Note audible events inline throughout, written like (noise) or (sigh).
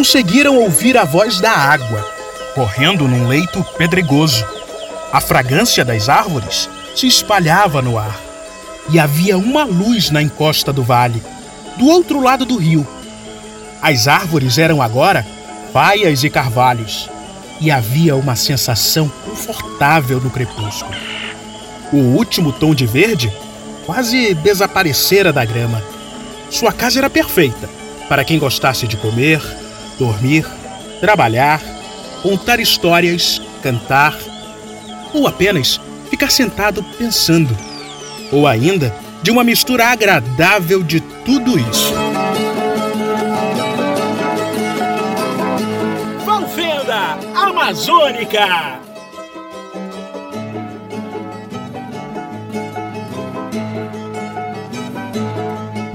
conseguiram ouvir a voz da água, correndo num leito pedregoso. A fragrância das árvores se espalhava no ar e havia uma luz na encosta do vale, do outro lado do rio. As árvores eram agora baias e carvalhos e havia uma sensação confortável no crepúsculo. O último tom de verde quase desaparecera da grama. Sua casa era perfeita para quem gostasse de comer, dormir, trabalhar, contar histórias, cantar ou apenas ficar sentado pensando. Ou ainda de uma mistura agradável de tudo isso. Valfenda Amazônica!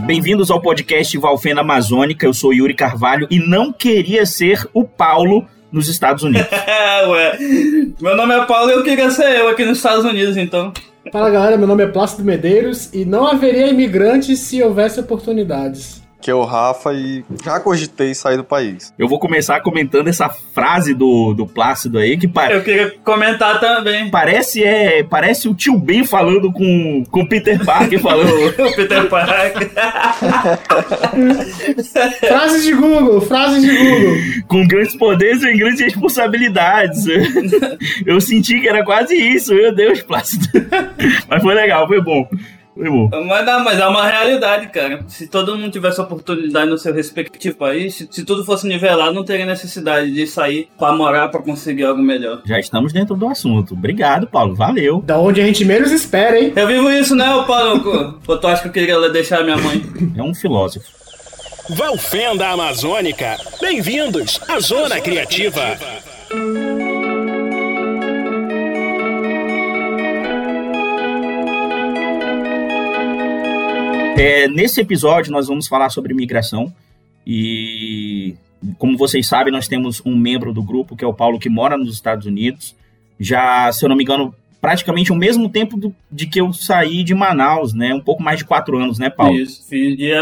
Bem-vindos ao podcast Valfenda Amazônica. Eu sou Yuri Carvalho e não queria ser o Paulo nos Estados Unidos. (laughs) Ué, meu nome é Paulo e eu queria ser eu aqui nos Estados Unidos, então. Fala galera, meu nome é Plácido Medeiros e não haveria imigrantes se houvesse oportunidades que é o Rafa e já cogitei sair do país. Eu vou começar comentando essa frase do, do Plácido aí, que parece. Eu queria comentar também. Parece, é, parece o tio Ben falando com o Peter Parker (laughs) falando. o Peter Parker. (laughs) frases de Google, frases de Google. Com grandes poderes e grandes responsabilidades. (laughs) Eu senti que era quase isso, meu Deus, Plácido. Mas foi legal, foi bom. Mas, não, mas é uma realidade, cara. Se todo mundo tivesse oportunidade no seu respectivo país, se, se tudo fosse nivelado, não teria necessidade de sair para morar para conseguir algo melhor. Já estamos dentro do assunto. Obrigado, Paulo. Valeu. Da onde a gente menos espera, hein? Eu vivo isso, né, Paulo? (laughs) Ou tu acha que eu queria deixar minha mãe? É um filósofo. Valfenda Amazônica. Bem-vindos à Zona Criativa. É, nesse episódio, nós vamos falar sobre migração. E, como vocês sabem, nós temos um membro do grupo, que é o Paulo, que mora nos Estados Unidos. Já, se eu não me engano, praticamente o mesmo tempo do, de que eu saí de Manaus, né? Um pouco mais de quatro anos, né, Paulo? Isso, fiz dia.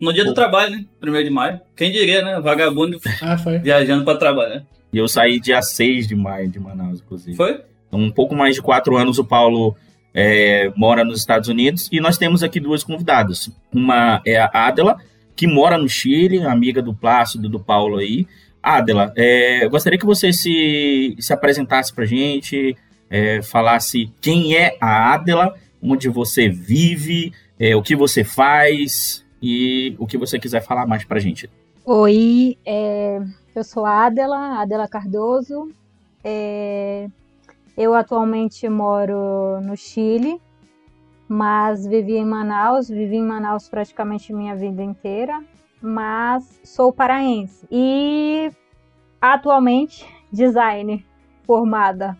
No dia Pô. do trabalho, né? Primeiro de maio. Quem diria, né? Vagabundo (laughs) ah, viajando para trabalhar. E eu saí dia 6 de maio de Manaus, inclusive. Foi? Então, um pouco mais de quatro anos o Paulo é, mora nos Estados Unidos, e nós temos aqui duas convidadas. Uma é a Adela, que mora no Chile, amiga do Plácido, do Paulo aí. Adela, é, eu gostaria que você se, se apresentasse para gente, é, falasse quem é a Adela, onde você vive, é, o que você faz e o que você quiser falar mais para gente. Oi, é, eu sou a Adela, Adela Cardoso, é, eu atualmente moro no Chile, mas vivi em Manaus, vivi em Manaus praticamente minha vida inteira, mas sou paraense e atualmente designer formada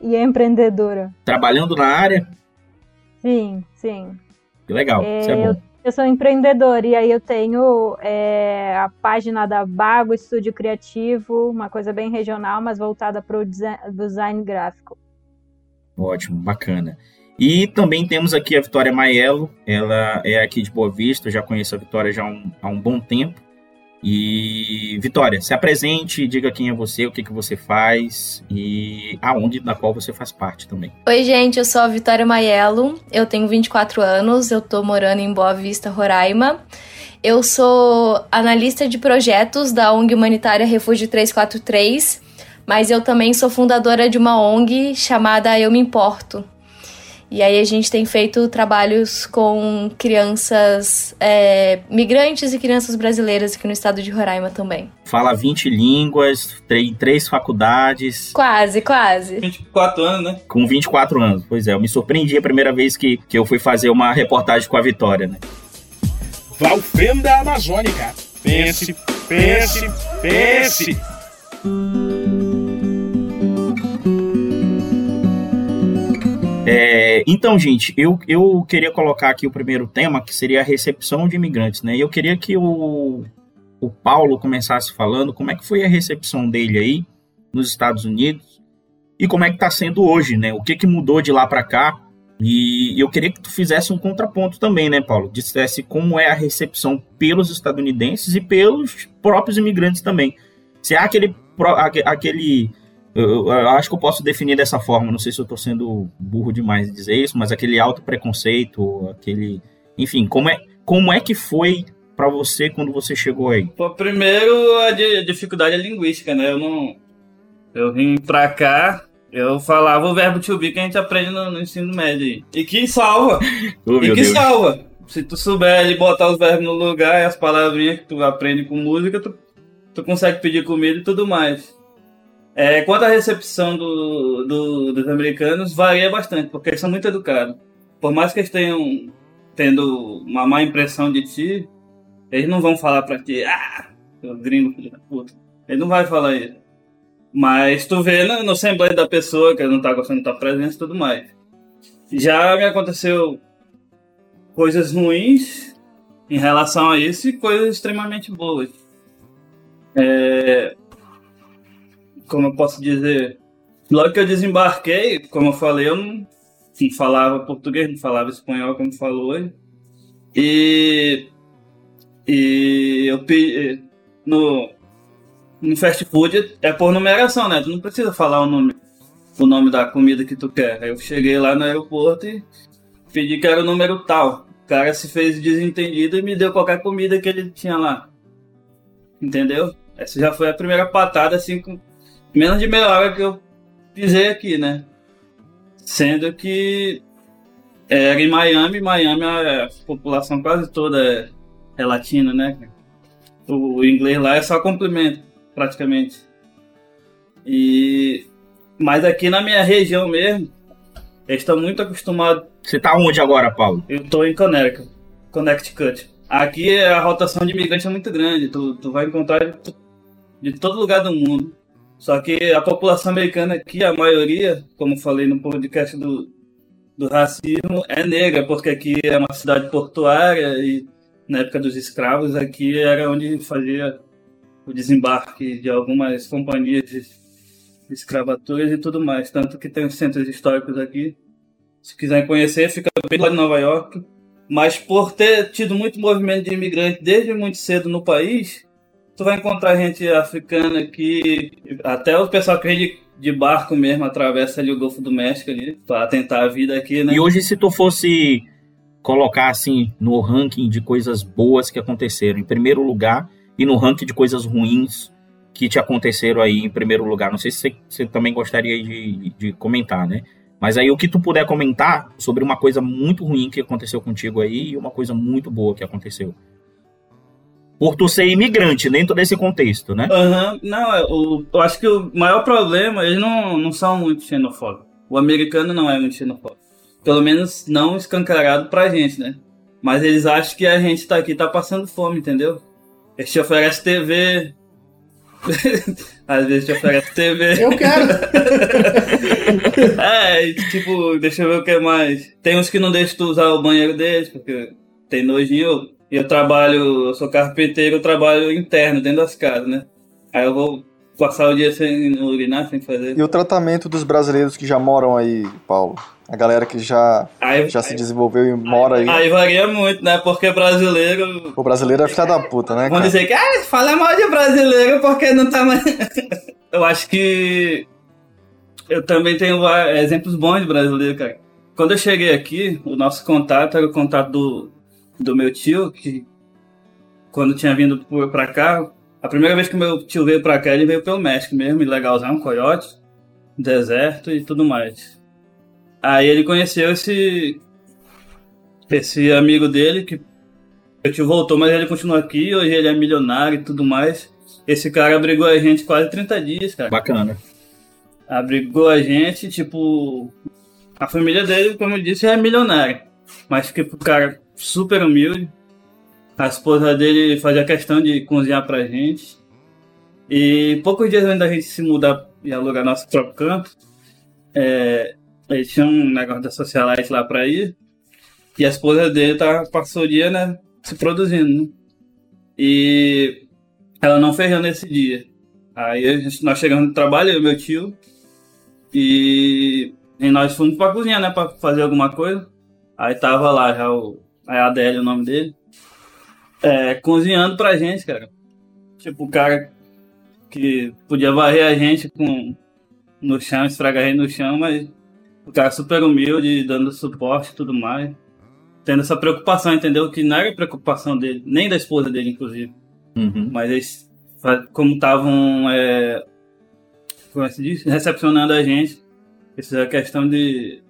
e empreendedora. Trabalhando na área? Sim, sim. Que legal, é, isso é bom. Eu sou empreendedora e aí eu tenho é, a página da Bago Estúdio Criativo, uma coisa bem regional, mas voltada para o design gráfico. Ótimo, bacana. E também temos aqui a Vitória Maiello, ela é aqui de Boa Vista, eu já conheço a Vitória já há um, há um bom tempo. E Vitória, se apresente, diga quem é você, o que, que você faz e aonde da qual você faz parte também. Oi, gente, eu sou a Vitória Maiello, eu tenho 24 anos, eu tô morando em Boa Vista, Roraima. Eu sou analista de projetos da ONG Humanitária Refúgio 343, mas eu também sou fundadora de uma ONG chamada Eu Me Importo, e aí a gente tem feito trabalhos com crianças é, migrantes e crianças brasileiras aqui no estado de Roraima também. Fala 20 línguas, tem três faculdades. Quase, quase. 24 anos, né? Com 24 anos, pois é. Eu me surpreendi a primeira vez que, que eu fui fazer uma reportagem com a Vitória, né? Valfenda Amazônica. Pense, pense, pense. É, então, gente, eu, eu queria colocar aqui o primeiro tema, que seria a recepção de imigrantes, né? E eu queria que o, o Paulo começasse falando como é que foi a recepção dele aí nos Estados Unidos e como é que está sendo hoje, né? O que, que mudou de lá para cá E eu queria que tu fizesse um contraponto também, né, Paulo? Dissesse como é a recepção pelos estadunidenses e pelos próprios imigrantes também. Se há aquele. aquele eu, eu, acho que eu posso definir dessa forma, não sei se eu estou sendo burro demais em dizer isso, mas aquele alto preconceito, aquele. Enfim, como é, como é que foi para você quando você chegou aí? Pô, primeiro, a, a dificuldade é linguística, né? Eu não. Eu vim pra cá, eu falava o verbo to be que a gente aprende no, no ensino médio. E que salva! (laughs) Oh, e que Deus. salva! Se tu souber ali botar os verbos no lugar e as palavrinhas que tu aprende com música, tu, tu consegue pedir comida e tudo mais. É, quanto à recepção do, do, dos americanos, varia bastante, porque eles são muito educados. Por mais que eles tenham tendo uma má impressão de ti, eles não vão falar pra ti, ah, gringo filho da puta. Ele não vai falar isso. Mas tu vê no, no semblante da pessoa que não tá gostando da tua presença e tudo mais. Já me aconteceu coisas ruins em relação a isso e coisas extremamente boas. É, como eu posso dizer? Logo que eu desembarquei, como eu falei, eu não, não falava português, não falava espanhol como falou hoje. E, e eu pedi no no fast food é por numeração, né? Tu não precisa falar o nome, o nome da comida que tu quer. Eu cheguei lá no aeroporto e pedi que era o número tal. O cara se fez desentendido e me deu qualquer comida que ele tinha lá. Entendeu? Essa já foi a primeira patada, assim, menos de meia hora que eu pisei aqui, né? Sendo que era em Miami, Miami a população quase toda é, é latina, né? O inglês lá é só complemento praticamente. E mas aqui na minha região mesmo, eles estão muito acostumados. Você tá onde agora, Paulo? Eu tô em Connecticut. Connecticut. Aqui a rotação de imigrantes é muito grande. Tu, tu vai encontrar de, de todo lugar do mundo. Só que a população americana aqui, a maioria, como falei no podcast do, do racismo, é negra, porque aqui é uma cidade portuária e na época dos escravos aqui era onde fazia o desembarque de algumas companhias de escravaturas e tudo mais. Tanto que tem os centros históricos aqui. Se quiserem conhecer, fica bem lá em Nova York. Mas por ter tido muito movimento de imigrantes desde muito cedo no país, tu vai encontrar gente africana aqui, até o pessoal que vem de, barco mesmo, atravessa ali o Golfo do México ali, para tentar a vida aqui, né? E hoje, se tu fosse colocar assim no ranking de coisas boas que aconteceram, em primeiro lugar, e no ranking de coisas ruins que te aconteceram aí em primeiro lugar. Não sei se você, você também gostaria de, de, comentar, né? Mas aí o que tu puder comentar sobre uma coisa muito ruim que aconteceu contigo aí e uma coisa muito boa que aconteceu. Por tu ser imigrante dentro desse contexto, né? Uhum. Não, eu, eu acho que o maior problema, eles não, não são muito xenofóbicos. O americano não é muito xenofóbico. Pelo menos não escancarado pra gente, né? Mas eles acham que a gente tá aqui tá passando fome, entendeu? Eles te oferecem TV. (laughs) Às vezes te oferece TV. Eu quero! (laughs) é, tipo, deixa eu ver o que mais. Tem uns que não deixam tu usar o banheiro deles, porque tem nojinho. E eu trabalho, eu sou carpinteiro, eu trabalho interno, dentro das casas, né? Aí eu vou passar o dia sem urinar, sem fazer. E o tratamento dos brasileiros que já moram aí, Paulo? A galera que já, aí, já aí, se desenvolveu e mora aí. Aí varia muito, né? Porque brasileiro. O brasileiro é filha da puta, né? Vão cara? dizer que, ah, fala mal de brasileiro porque não tá mais. (laughs) eu acho que. Eu também tenho exemplos bons de brasileiro, cara. Quando eu cheguei aqui, o nosso contato era o contato do, do meu tio, que quando tinha vindo pra cá, a primeira vez que meu tio veio pra cá, ele veio pelo México mesmo, legalzão, coiote, deserto e tudo mais. Aí ele conheceu esse esse amigo dele que o tio voltou, mas ele continua aqui, hoje ele é milionário e tudo mais. Esse cara abrigou a gente quase 30 dias, cara. Bacana. Abrigou a gente, tipo. A família dele, como eu disse, é milionária. Mas tipo, cara super humilde. A esposa dele fazia questão de cozinhar pra gente. E poucos dias antes da gente se mudar e alugar nosso próprio campo, é, ele tinha um negócio da socialite lá pra ir. E a esposa dele tá, passou o dia, né, se produzindo. Né? E ela não ferrou nesse dia. Aí gente, nós chegamos no trabalho, eu meu tio. E E nós fomos pra cozinha, né? Pra fazer alguma coisa. Aí tava lá já o. É Adélio o nome dele. É, cozinhando pra gente, cara. Tipo, o cara que podia varrer a gente com no chão, estragar gente no chão, mas o cara super humilde, dando suporte e tudo mais. Tendo essa preocupação, entendeu? Que não era preocupação dele, nem da esposa dele, inclusive. Uhum. Mas eles, como estavam, é, como é se diz? Recepcionando a gente, fizeram questão de,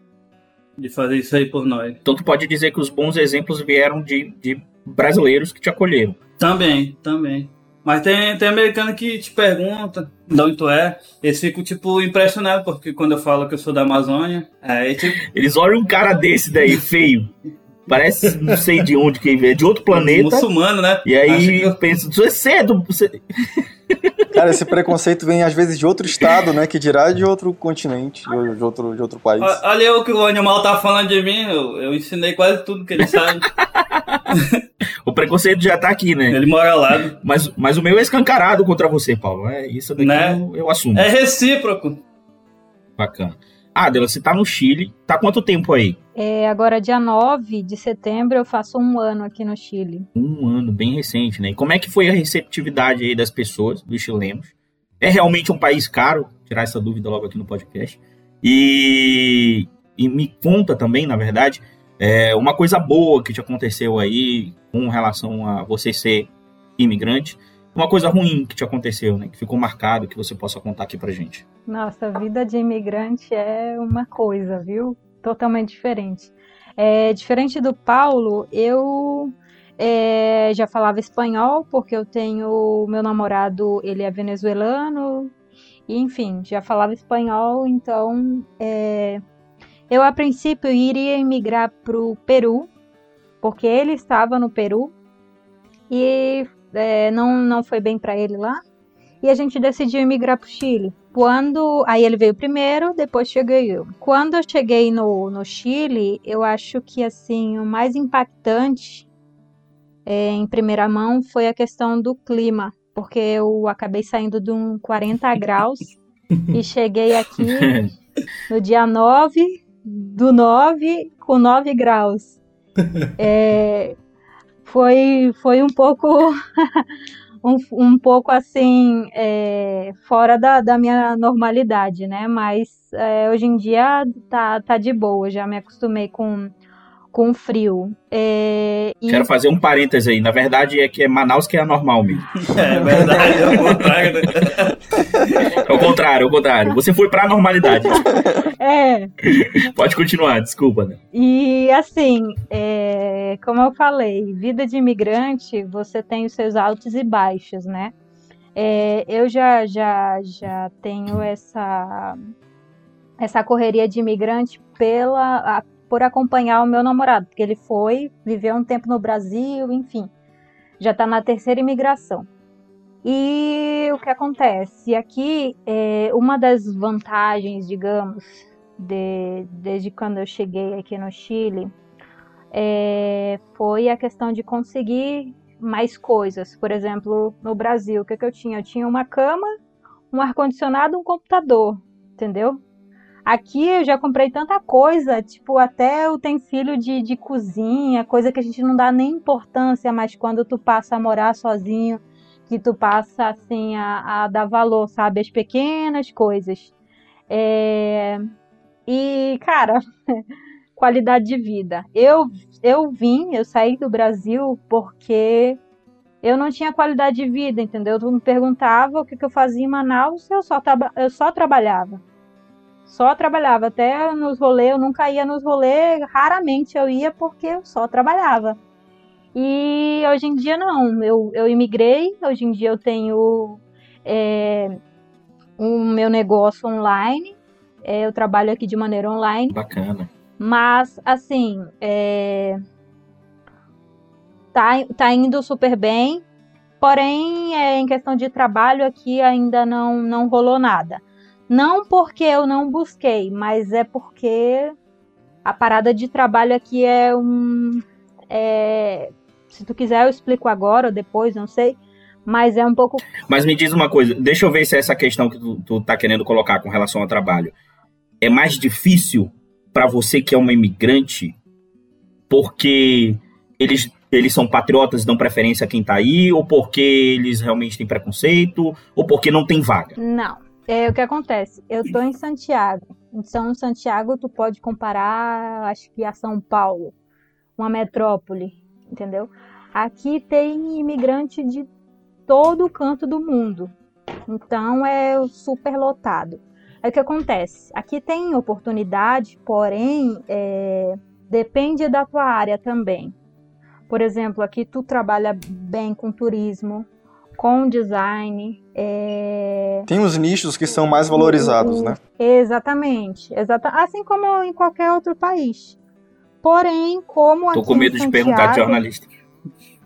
de fazer isso aí por nós. Então tu pode dizer que os bons exemplos vieram de, de brasileiros que te acolheram. Também, também. Mas tem, tem americano que te pergunta de onde tu é. Eles ficam, tipo, impressionados, porque quando eu falo que eu sou da Amazônia, aí, tipo... Eles olham um cara desse daí, feio. Parece, não sei de onde que veio, de outro planeta. Muçulmano, né? E aí eu penso, você é cedo. Você... (laughs) Cara, esse preconceito vem às vezes de outro estado, né? Que dirá de outro continente, de outro, de outro país. Olha o que o animal tá falando de mim, eu, eu ensinei quase tudo que ele sabe. (laughs) o preconceito já tá aqui, né? Ele mora lá. Mas, mas o meu é escancarado contra você, Paulo. É isso daqui né? eu, eu assumo. É recíproco. Bacana. Adela, você tá no Chile, tá quanto tempo aí? É, agora, dia 9 de setembro, eu faço um ano aqui no Chile. Um ano, bem recente, né? E como é que foi a receptividade aí das pessoas, dos chilenos? É realmente um país caro? Tirar essa dúvida logo aqui no podcast. E, e me conta também, na verdade, é, uma coisa boa que te aconteceu aí com relação a você ser imigrante uma coisa ruim que te aconteceu, né? Que ficou marcado, que você possa contar aqui pra gente. Nossa, a vida de imigrante é uma coisa, viu? Totalmente diferente. É, diferente do Paulo, eu é, já falava espanhol, porque eu tenho. Meu namorado, ele é venezuelano, e, enfim, já falava espanhol, então. É, eu, a princípio, iria emigrar pro Peru, porque ele estava no Peru, e é, não, não foi bem para ele lá. E a gente decidiu emigrar para o Chile. Quando. Aí ele veio primeiro, depois cheguei eu. Quando eu cheguei no, no Chile, eu acho que assim, o mais impactante é, em primeira mão foi a questão do clima. Porque eu acabei saindo de um 40 graus (laughs) e cheguei aqui no (laughs) dia 9 do 9 com 9 graus. (laughs) É, foi, foi um pouco um, um pouco assim é, fora da, da minha normalidade, né? Mas é, hoje em dia tá, tá de boa, já me acostumei com com frio. É, e... Quero fazer um parêntese aí. Na verdade, é que é Manaus que é anormal mesmo. É verdade, é o contrário. Né? é o contrário, é o contrário. Você foi pra normalidade. É. Pode continuar, desculpa. Né? E assim, é, como eu falei, vida de imigrante, você tem os seus altos e baixos, né? É, eu já, já, já tenho essa essa correria de imigrante pela por acompanhar o meu namorado, porque ele foi, viveu um tempo no Brasil, enfim, já está na terceira imigração. E o que acontece? Aqui, é, uma das vantagens, digamos, de, desde quando eu cheguei aqui no Chile, é, foi a questão de conseguir mais coisas. Por exemplo, no Brasil, o que, que eu tinha? Eu tinha uma cama, um ar-condicionado, um computador, entendeu? Aqui eu já comprei tanta coisa, tipo, até utensílio de, de cozinha, coisa que a gente não dá nem importância, mas quando tu passa a morar sozinho, que tu passa, assim, a, a dar valor, sabe? As pequenas coisas. É... E, cara, (laughs) qualidade de vida. Eu, eu vim, eu saí do Brasil porque eu não tinha qualidade de vida, entendeu? Tu me perguntava o que, que eu fazia em Manaus, eu só, eu só trabalhava só trabalhava. Até nos rolês, eu nunca ia nos rolês, raramente eu ia porque eu só trabalhava. E hoje em dia não, eu, eu imigrei, hoje em dia eu tenho é, um meu negócio online, é, eu trabalho aqui de maneira online. Bacana. Mas, assim, é, tá, tá indo super bem, porém, é, em questão de trabalho aqui ainda não, não rolou nada. Não porque eu não busquei, mas é porque a parada de trabalho aqui é um. É, se tu quiser, eu explico agora ou depois, não sei. Mas é um pouco. Mas me diz uma coisa, deixa eu ver se é essa questão que tu, tu tá querendo colocar com relação ao trabalho. é mais difícil para você que é uma imigrante, porque eles, eles são patriotas e dão preferência a quem está aí, ou porque eles realmente têm preconceito, ou porque não tem vaga? Não. É o que acontece. Eu estou em Santiago. Então, Santiago, tu pode comparar, acho que a São Paulo, uma metrópole, entendeu? Aqui tem imigrante de todo o canto do mundo. Então, é super lotado. Aí o que acontece? Aqui tem oportunidade, porém, é, depende da tua área também. Por exemplo, aqui tu trabalha bem com turismo, com design. É... Tem os nichos que são mais valorizados, né? Exatamente, exata... assim como em qualquer outro país. Porém, como Tô com medo de perguntar de jornalista.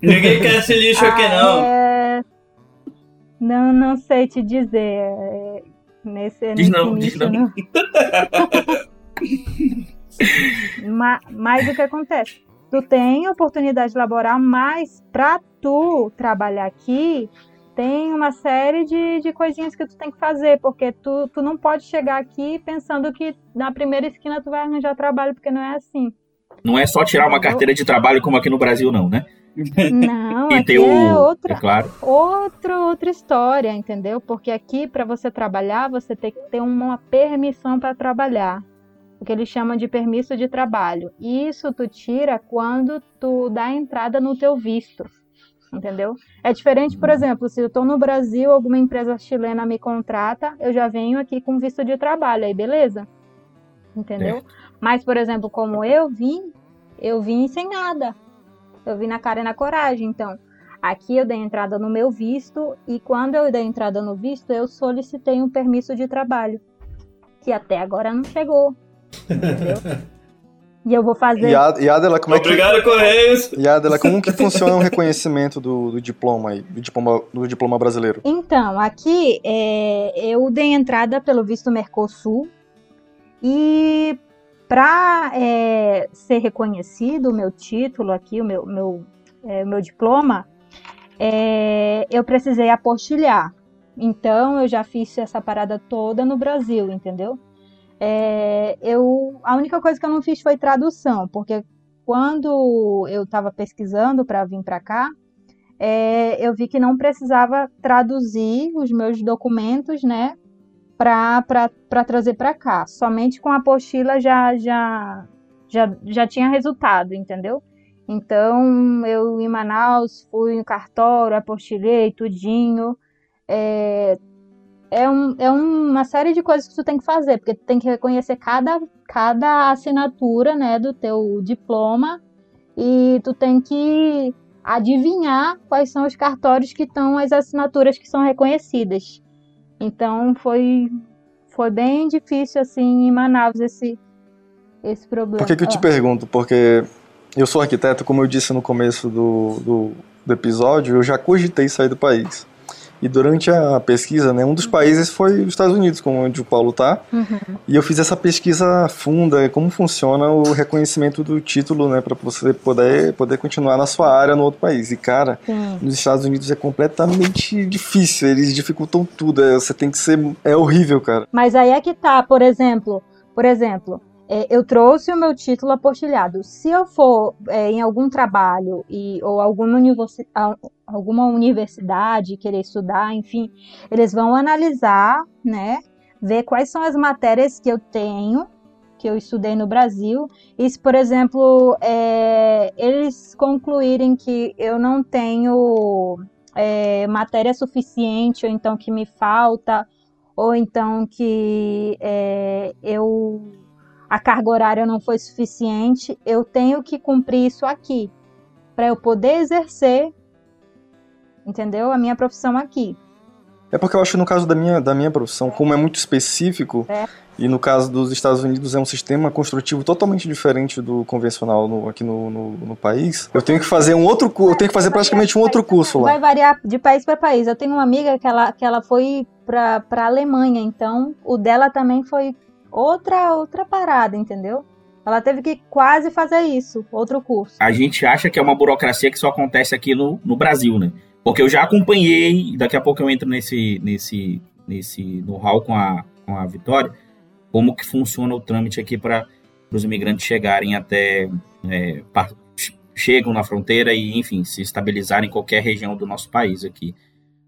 Ninguém quer esse lixo aqui, não. É... Não, não sei te dizer. É, nesse, diz não, diz não. não. (laughs) mas, mas o que acontece? Tu tem oportunidade laboral, mas para tu trabalhar aqui, tem uma série de, de coisinhas que tu tem que fazer, porque tu, tu não pode chegar aqui pensando que na primeira esquina tu vai arranjar trabalho, porque não é assim. Não é só tirar uma carteira de trabalho como aqui no Brasil, não, né? Não, (laughs) e aqui o, é outra, é claro. outra, outra história, entendeu? Porque aqui, para você trabalhar, você tem que ter uma permissão para trabalhar. O que eles chamam de permisso de trabalho. Isso tu tira quando tu dá entrada no teu visto. Entendeu? É diferente, por exemplo, se eu estou no Brasil, alguma empresa chilena me contrata, eu já venho aqui com visto de trabalho, aí beleza? Entendeu? É. Mas, por exemplo, como eu vim, eu vim sem nada. Eu vim na cara e na coragem. Então, aqui eu dei entrada no meu visto e quando eu dei entrada no visto, eu solicitei um permisso de trabalho, que até agora não chegou. Entendeu? (laughs) E eu vou fazer. E, Adela, como Obrigado, é que... Correios! E Adela, como que funciona o reconhecimento do, do diploma aí, do diploma, do diploma brasileiro? Então, aqui é, eu dei entrada pelo visto Mercosul e para é, ser reconhecido o meu título aqui, o meu, meu, é, meu diploma, é, eu precisei apostilhar. Então, eu já fiz essa parada toda no Brasil, entendeu? É, eu, a única coisa que eu não fiz foi tradução, porque quando eu estava pesquisando para vir para cá, é, eu vi que não precisava traduzir os meus documentos, né, para trazer para cá. Somente com a apostila já, já, já, já tinha resultado, entendeu? Então, eu em Manaus fui no cartório, apostilhei tudinho. É, é, um, é uma série de coisas que tu tem que fazer, porque tu tem que reconhecer cada, cada assinatura, né, do teu diploma e tu tem que adivinhar quais são os cartórios que estão as assinaturas que são reconhecidas. Então foi foi bem difícil assim em Manaus esse esse problema. Por que, que eu te pergunto? Porque eu sou arquiteto, como eu disse no começo do, do, do episódio, eu já cogitei sair do país. E durante a pesquisa, né, um dos países foi os Estados Unidos, onde o Paulo está. Uhum. E eu fiz essa pesquisa funda, como funciona o reconhecimento do título, né, para você poder, poder continuar na sua área no outro país. E, cara, Sim. nos Estados Unidos é completamente difícil, eles dificultam tudo. É, você tem que ser. É horrível, cara. Mas aí é que tá, por exemplo. Por exemplo, é, eu trouxe o meu título apostilhado. Se eu for é, em algum trabalho e, ou alguma, alguma universidade querer estudar, enfim, eles vão analisar, né? Ver quais são as matérias que eu tenho, que eu estudei no Brasil. E se, por exemplo, é, eles concluírem que eu não tenho é, matéria suficiente, ou então que me falta, ou então que é, eu a carga horária não foi suficiente, eu tenho que cumprir isso aqui para eu poder exercer, entendeu? A minha profissão aqui. É porque eu acho que no caso da minha, da minha profissão, como é muito específico, é. e no caso dos Estados Unidos é um sistema construtivo totalmente diferente do convencional no, aqui no, no, no, país, eu tenho que fazer um outro eu tenho que fazer praticamente um outro curso lá. Vai variar de país para país. Eu tenho uma amiga que ela, que ela foi para a Alemanha, então o dela também foi outra outra parada, entendeu? Ela teve que quase fazer isso, outro curso. A gente acha que é uma burocracia que só acontece aqui no, no Brasil, né? Porque eu já acompanhei, daqui a pouco eu entro nesse nesse nesse no hall com a, com a Vitória. como que funciona o trâmite aqui para os imigrantes chegarem até é, chegam na fronteira e enfim se estabilizarem em qualquer região do nosso país aqui.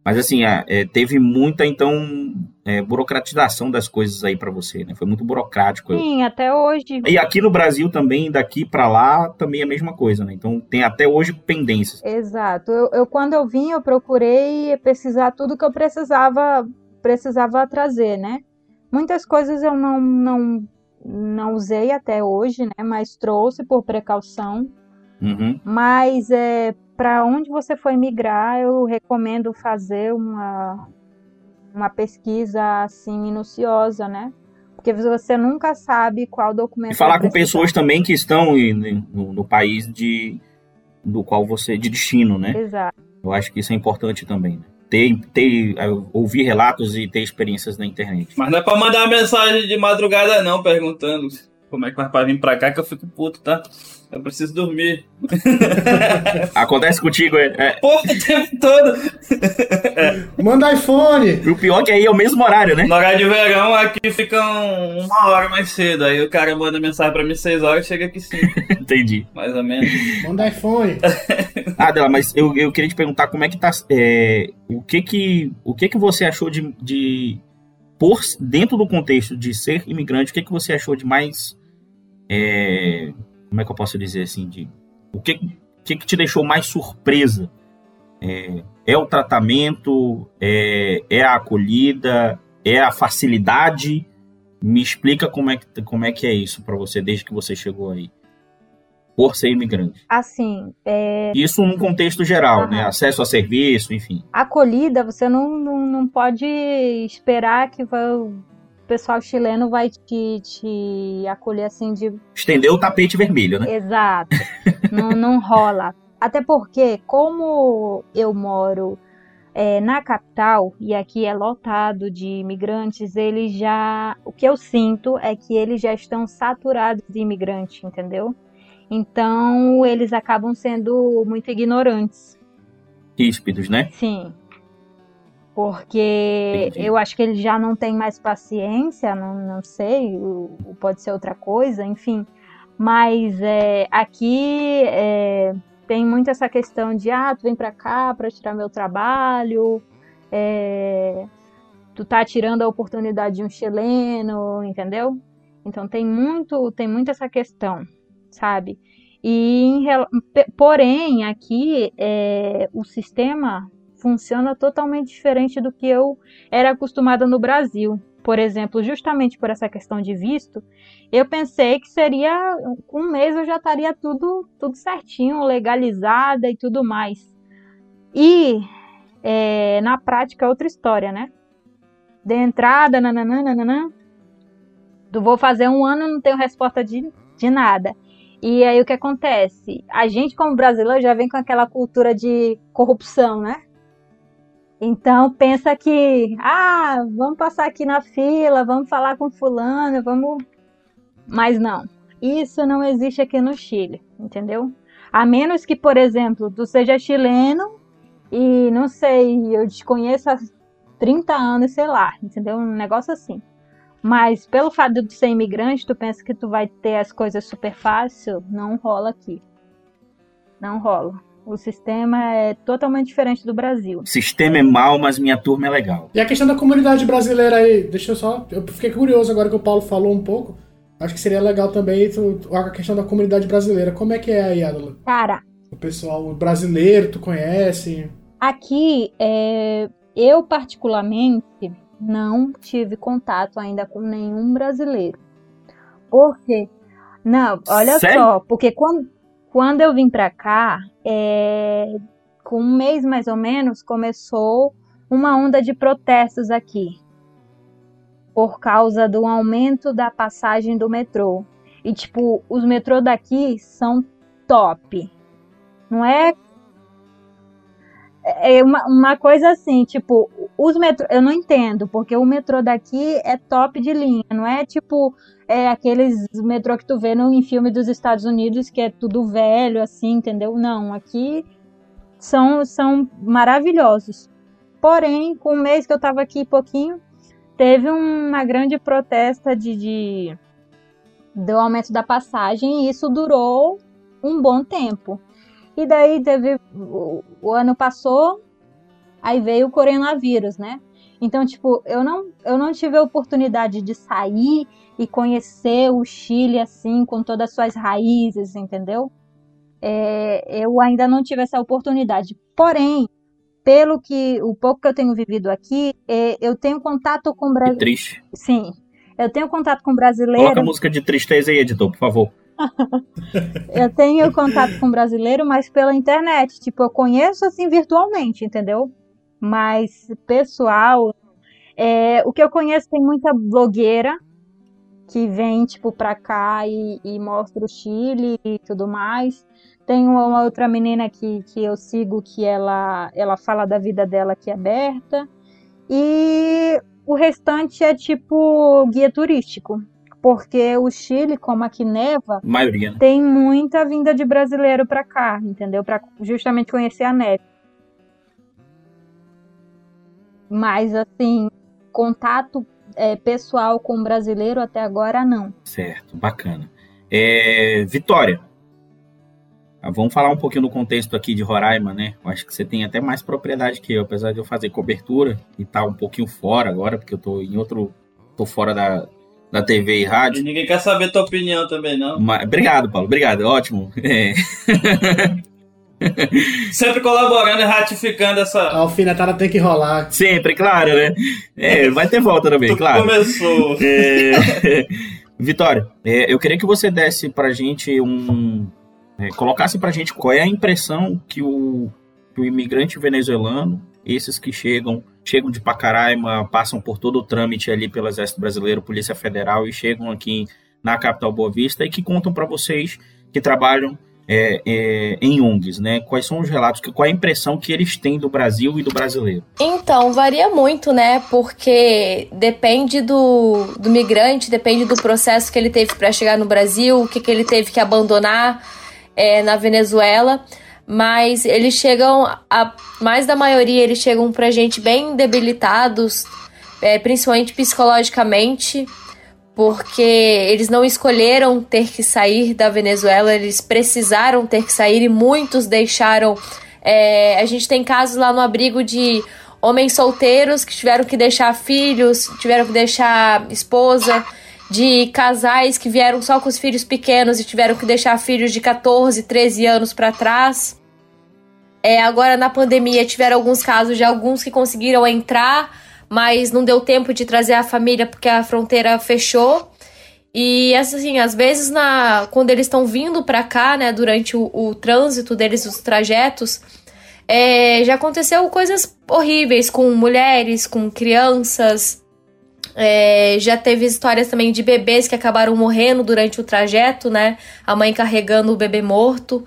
Mas assim, é, teve muita, então, é, burocratização das coisas aí para você, né? Foi muito burocrático. Sim, até hoje. E aqui no Brasil também, daqui para lá, também é a mesma coisa, né? Então tem até hoje pendências. Exato. Eu, eu, quando eu vim, eu procurei pesquisar tudo que eu precisava, precisava trazer, né? Muitas coisas eu não, não, não usei até hoje, né? Mas trouxe por precaução. Uhum. Mas é, para onde você for migrar, eu recomendo fazer uma, uma pesquisa assim minuciosa, né? Porque você nunca sabe qual documento. E falar com pessoas também que estão no, no, país de do qual você de destino, né? Exato. Eu acho que isso é importante também. Né? Ter, ter, ouvir relatos e ter experiências na internet. Mas não é para mandar uma mensagem de madrugada não, perguntando como é que vai para vir para cá que eu fico puto, tá? Eu preciso dormir. (laughs) Acontece contigo, é? é. Porra, o tempo todo. Manda iPhone. E o pior é que aí é o mesmo horário, né? No horário de verão, aqui fica uma hora mais cedo. Aí o cara manda mensagem pra mim seis horas e chega aqui sim. (laughs) Entendi. Mais ou menos. Manda iPhone. (laughs) Adela, mas eu, eu queria te perguntar como é que tá. É, o que que, o que que você achou de, de. Por, dentro do contexto de ser imigrante, o que que você achou de mais. É, como é que eu posso dizer assim, de o que, que, que te deixou mais surpresa? É, é o tratamento, é, é a acolhida, é a facilidade? Me explica como é que, como é, que é isso para você desde que você chegou aí por ser imigrante? Assim, é... Isso num contexto geral, uhum. né? Acesso a serviço, enfim. Acolhida, você não, não, não pode esperar que vai, pessoal chileno vai te, te acolher assim de. Estender o tapete vermelho, né? Exato. (laughs) não, não rola. Até porque, como eu moro é, na capital e aqui é lotado de imigrantes, eles já. O que eu sinto é que eles já estão saturados de imigrantes, entendeu? Então eles acabam sendo muito ignorantes. Ríspidos, né? Sim porque Entendi. eu acho que ele já não tem mais paciência, não, não sei, pode ser outra coisa, enfim. Mas é, aqui é, tem muito essa questão de, ah, tu vem pra cá para tirar meu trabalho, é, tu tá tirando a oportunidade de um chileno, entendeu? Então tem muito, tem muito essa questão, sabe? E em, porém aqui é, o sistema funciona totalmente diferente do que eu era acostumada no Brasil. Por exemplo, justamente por essa questão de visto, eu pensei que seria um mês eu já estaria tudo tudo certinho, legalizada e tudo mais. E é, na prática é outra história, né? De entrada, nananana, do vou fazer um ano não tenho resposta de, de nada. E aí o que acontece? A gente, como brasileiro, já vem com aquela cultura de corrupção, né? Então pensa que, ah, vamos passar aqui na fila, vamos falar com fulano, vamos. Mas não, isso não existe aqui no Chile, entendeu? A menos que, por exemplo, tu seja chileno e não sei, eu te conheço há 30 anos, sei lá, entendeu? Um negócio assim. Mas pelo fato de ser imigrante, tu pensa que tu vai ter as coisas super fácil, não rola aqui. Não rola. O sistema é totalmente diferente do Brasil. O sistema é mal, mas minha turma é legal. E a questão da comunidade brasileira aí, deixa eu só. Eu fiquei curioso agora que o Paulo falou um pouco. Acho que seria legal também a questão da comunidade brasileira. Como é que é aí, Adela? Cara. O pessoal brasileiro, tu conhece? Aqui, é, eu particularmente não tive contato ainda com nenhum brasileiro. Por quê? Não, olha Sério? só, porque quando, quando eu vim para cá, é, com um mês mais ou menos, começou uma onda de protestos aqui por causa do aumento da passagem do metrô. E tipo, os metrô daqui são top. Não é é uma, uma coisa assim, tipo, os metrô, eu não entendo, porque o metrô daqui é top de linha, não é tipo é aqueles metrô que tu vê no, em filme dos Estados Unidos, que é tudo velho, assim, entendeu? Não, aqui são, são maravilhosos. Porém, com um mês que eu tava aqui pouquinho, teve uma grande protesta de, de do aumento da passagem e isso durou um bom tempo. E daí teve o, o ano passou, aí veio o coronavírus, né? Então, tipo, eu não, eu não tive a oportunidade de sair e conhecer o Chile assim, com todas as suas raízes, entendeu? É, eu ainda não tive essa oportunidade. Porém, pelo que o pouco que eu tenho vivido aqui, é, eu tenho contato com brasileiros. triste. Sim, eu tenho contato com brasileiros. Coloca a música de tristeza aí, editor, por favor. (laughs) eu tenho contato com brasileiro, mas pela internet. Tipo, eu conheço assim virtualmente, entendeu? Mas pessoal, é, o que eu conheço tem muita blogueira que vem tipo pra cá e, e mostra o Chile e tudo mais. Tem uma outra menina que, que eu sigo que ela, ela fala da vida dela aqui aberta. E o restante é tipo guia turístico. Porque o Chile, como aqui neva, maioria, né? tem muita vinda de brasileiro para cá, entendeu? Para justamente conhecer a neve. Mas assim, contato é, pessoal com brasileiro até agora não. Certo, bacana. É, Vitória, ah, vamos falar um pouquinho do contexto aqui de Roraima, né? Eu acho que você tem até mais propriedade que eu, apesar de eu fazer cobertura e estar tá um pouquinho fora agora, porque eu tô em outro. tô fora da, da TV e rádio. E ninguém quer saber tua opinião também, não. Mas, obrigado, Paulo, obrigado, ótimo. É. (laughs) Sempre colaborando e ratificando essa. A alfinetada tem que rolar. Sempre, claro, né? É, vai ter volta também, Tudo claro. Começou. É... (laughs) Vitória, é, eu queria que você desse pra gente um, é, colocasse para a gente qual é a impressão que o, que o imigrante venezuelano, esses que chegam, chegam de Pacaraima, passam por todo o trâmite ali pelo Exército Brasileiro, Polícia Federal e chegam aqui na capital Boa Vista e que contam para vocês que trabalham é, é, em ONGs, né? Quais são os relatos, qual é a impressão que eles têm do Brasil e do brasileiro? Então, varia muito, né? Porque depende do, do migrante, depende do processo que ele teve para chegar no Brasil, o que, que ele teve que abandonar é, na Venezuela, mas eles chegam, a mais da maioria, eles chegam pra gente bem debilitados, é, principalmente psicologicamente, porque eles não escolheram ter que sair da Venezuela, eles precisaram ter que sair e muitos deixaram. É, a gente tem casos lá no abrigo de homens solteiros que tiveram que deixar filhos, tiveram que deixar esposa de casais que vieram só com os filhos pequenos e tiveram que deixar filhos de 14, 13 anos para trás. É, agora na pandemia tiveram alguns casos de alguns que conseguiram entrar, mas não deu tempo de trazer a família porque a fronteira fechou. E assim, às vezes na quando eles estão vindo para cá, né, durante o, o, trânsito deles, os trajetos, é, já aconteceu coisas horríveis com mulheres, com crianças, é, já teve histórias também de bebês que acabaram morrendo durante o trajeto, né? A mãe carregando o bebê morto.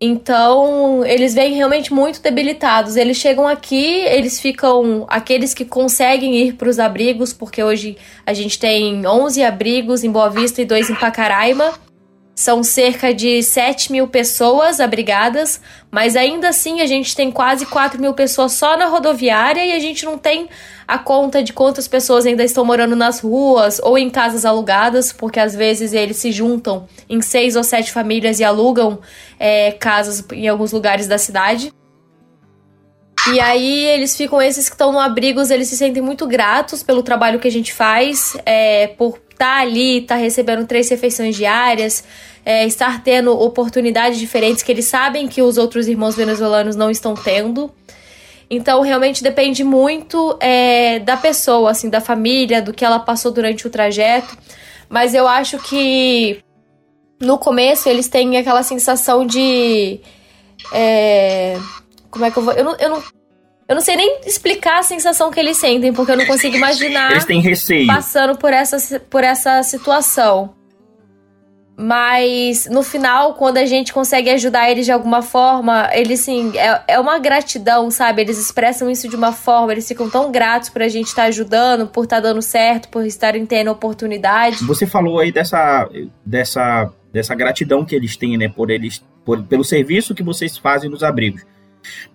Então, eles vêm realmente muito debilitados. Eles chegam aqui, eles ficam. Aqueles que conseguem ir para os abrigos, porque hoje a gente tem 11 abrigos em Boa Vista e dois em Pacaraima. São cerca de 7 mil pessoas abrigadas, mas ainda assim a gente tem quase 4 mil pessoas só na rodoviária e a gente não tem a conta de quantas pessoas ainda estão morando nas ruas ou em casas alugadas, porque às vezes eles se juntam em seis ou sete famílias e alugam é, casas em alguns lugares da cidade. E aí eles ficam, esses que estão no abrigos, eles se sentem muito gratos pelo trabalho que a gente faz, é, por tá ali, tá recebendo três refeições diárias, é, estar tendo oportunidades diferentes que eles sabem que os outros irmãos venezuelanos não estão tendo. Então, realmente depende muito é, da pessoa, assim, da família, do que ela passou durante o trajeto. Mas eu acho que no começo eles têm aquela sensação de. É, como é que eu vou. Eu não, eu não eu não sei nem explicar a sensação que eles sentem, porque eu não consigo imaginar. Eles têm receio. Passando por essa, por essa situação. Mas no final, quando a gente consegue ajudar eles de alguma forma, eles sim, é, é uma gratidão, sabe? Eles expressam isso de uma forma, eles ficam tão gratos por a gente estar tá ajudando, por estar tá dando certo, por estarem tendo oportunidade. Você falou aí dessa, dessa, dessa gratidão que eles têm, né? Por eles, por, pelo serviço que vocês fazem nos abrigos.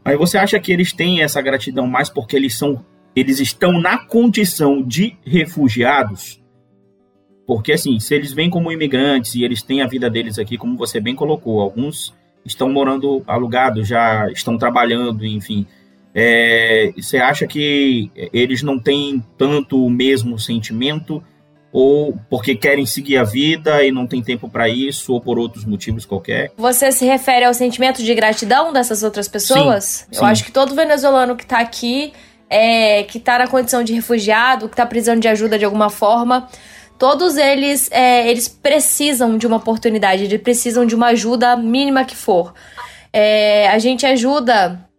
Mas você acha que eles têm essa gratidão mais porque eles são eles estão na condição de refugiados, porque assim, se eles vêm como imigrantes e eles têm a vida deles aqui, como você bem colocou, alguns estão morando alugados, já estão trabalhando, enfim. É, você acha que eles não têm tanto o mesmo sentimento ou porque querem seguir a vida e não tem tempo para isso, ou por outros motivos qualquer. Você se refere ao sentimento de gratidão dessas outras pessoas? Sim, Eu sim. acho que todo venezuelano que tá aqui, é, que tá na condição de refugiado, que tá precisando de ajuda de alguma forma, todos eles, é, eles precisam de uma oportunidade, eles precisam de uma ajuda mínima que for. É, a gente ajuda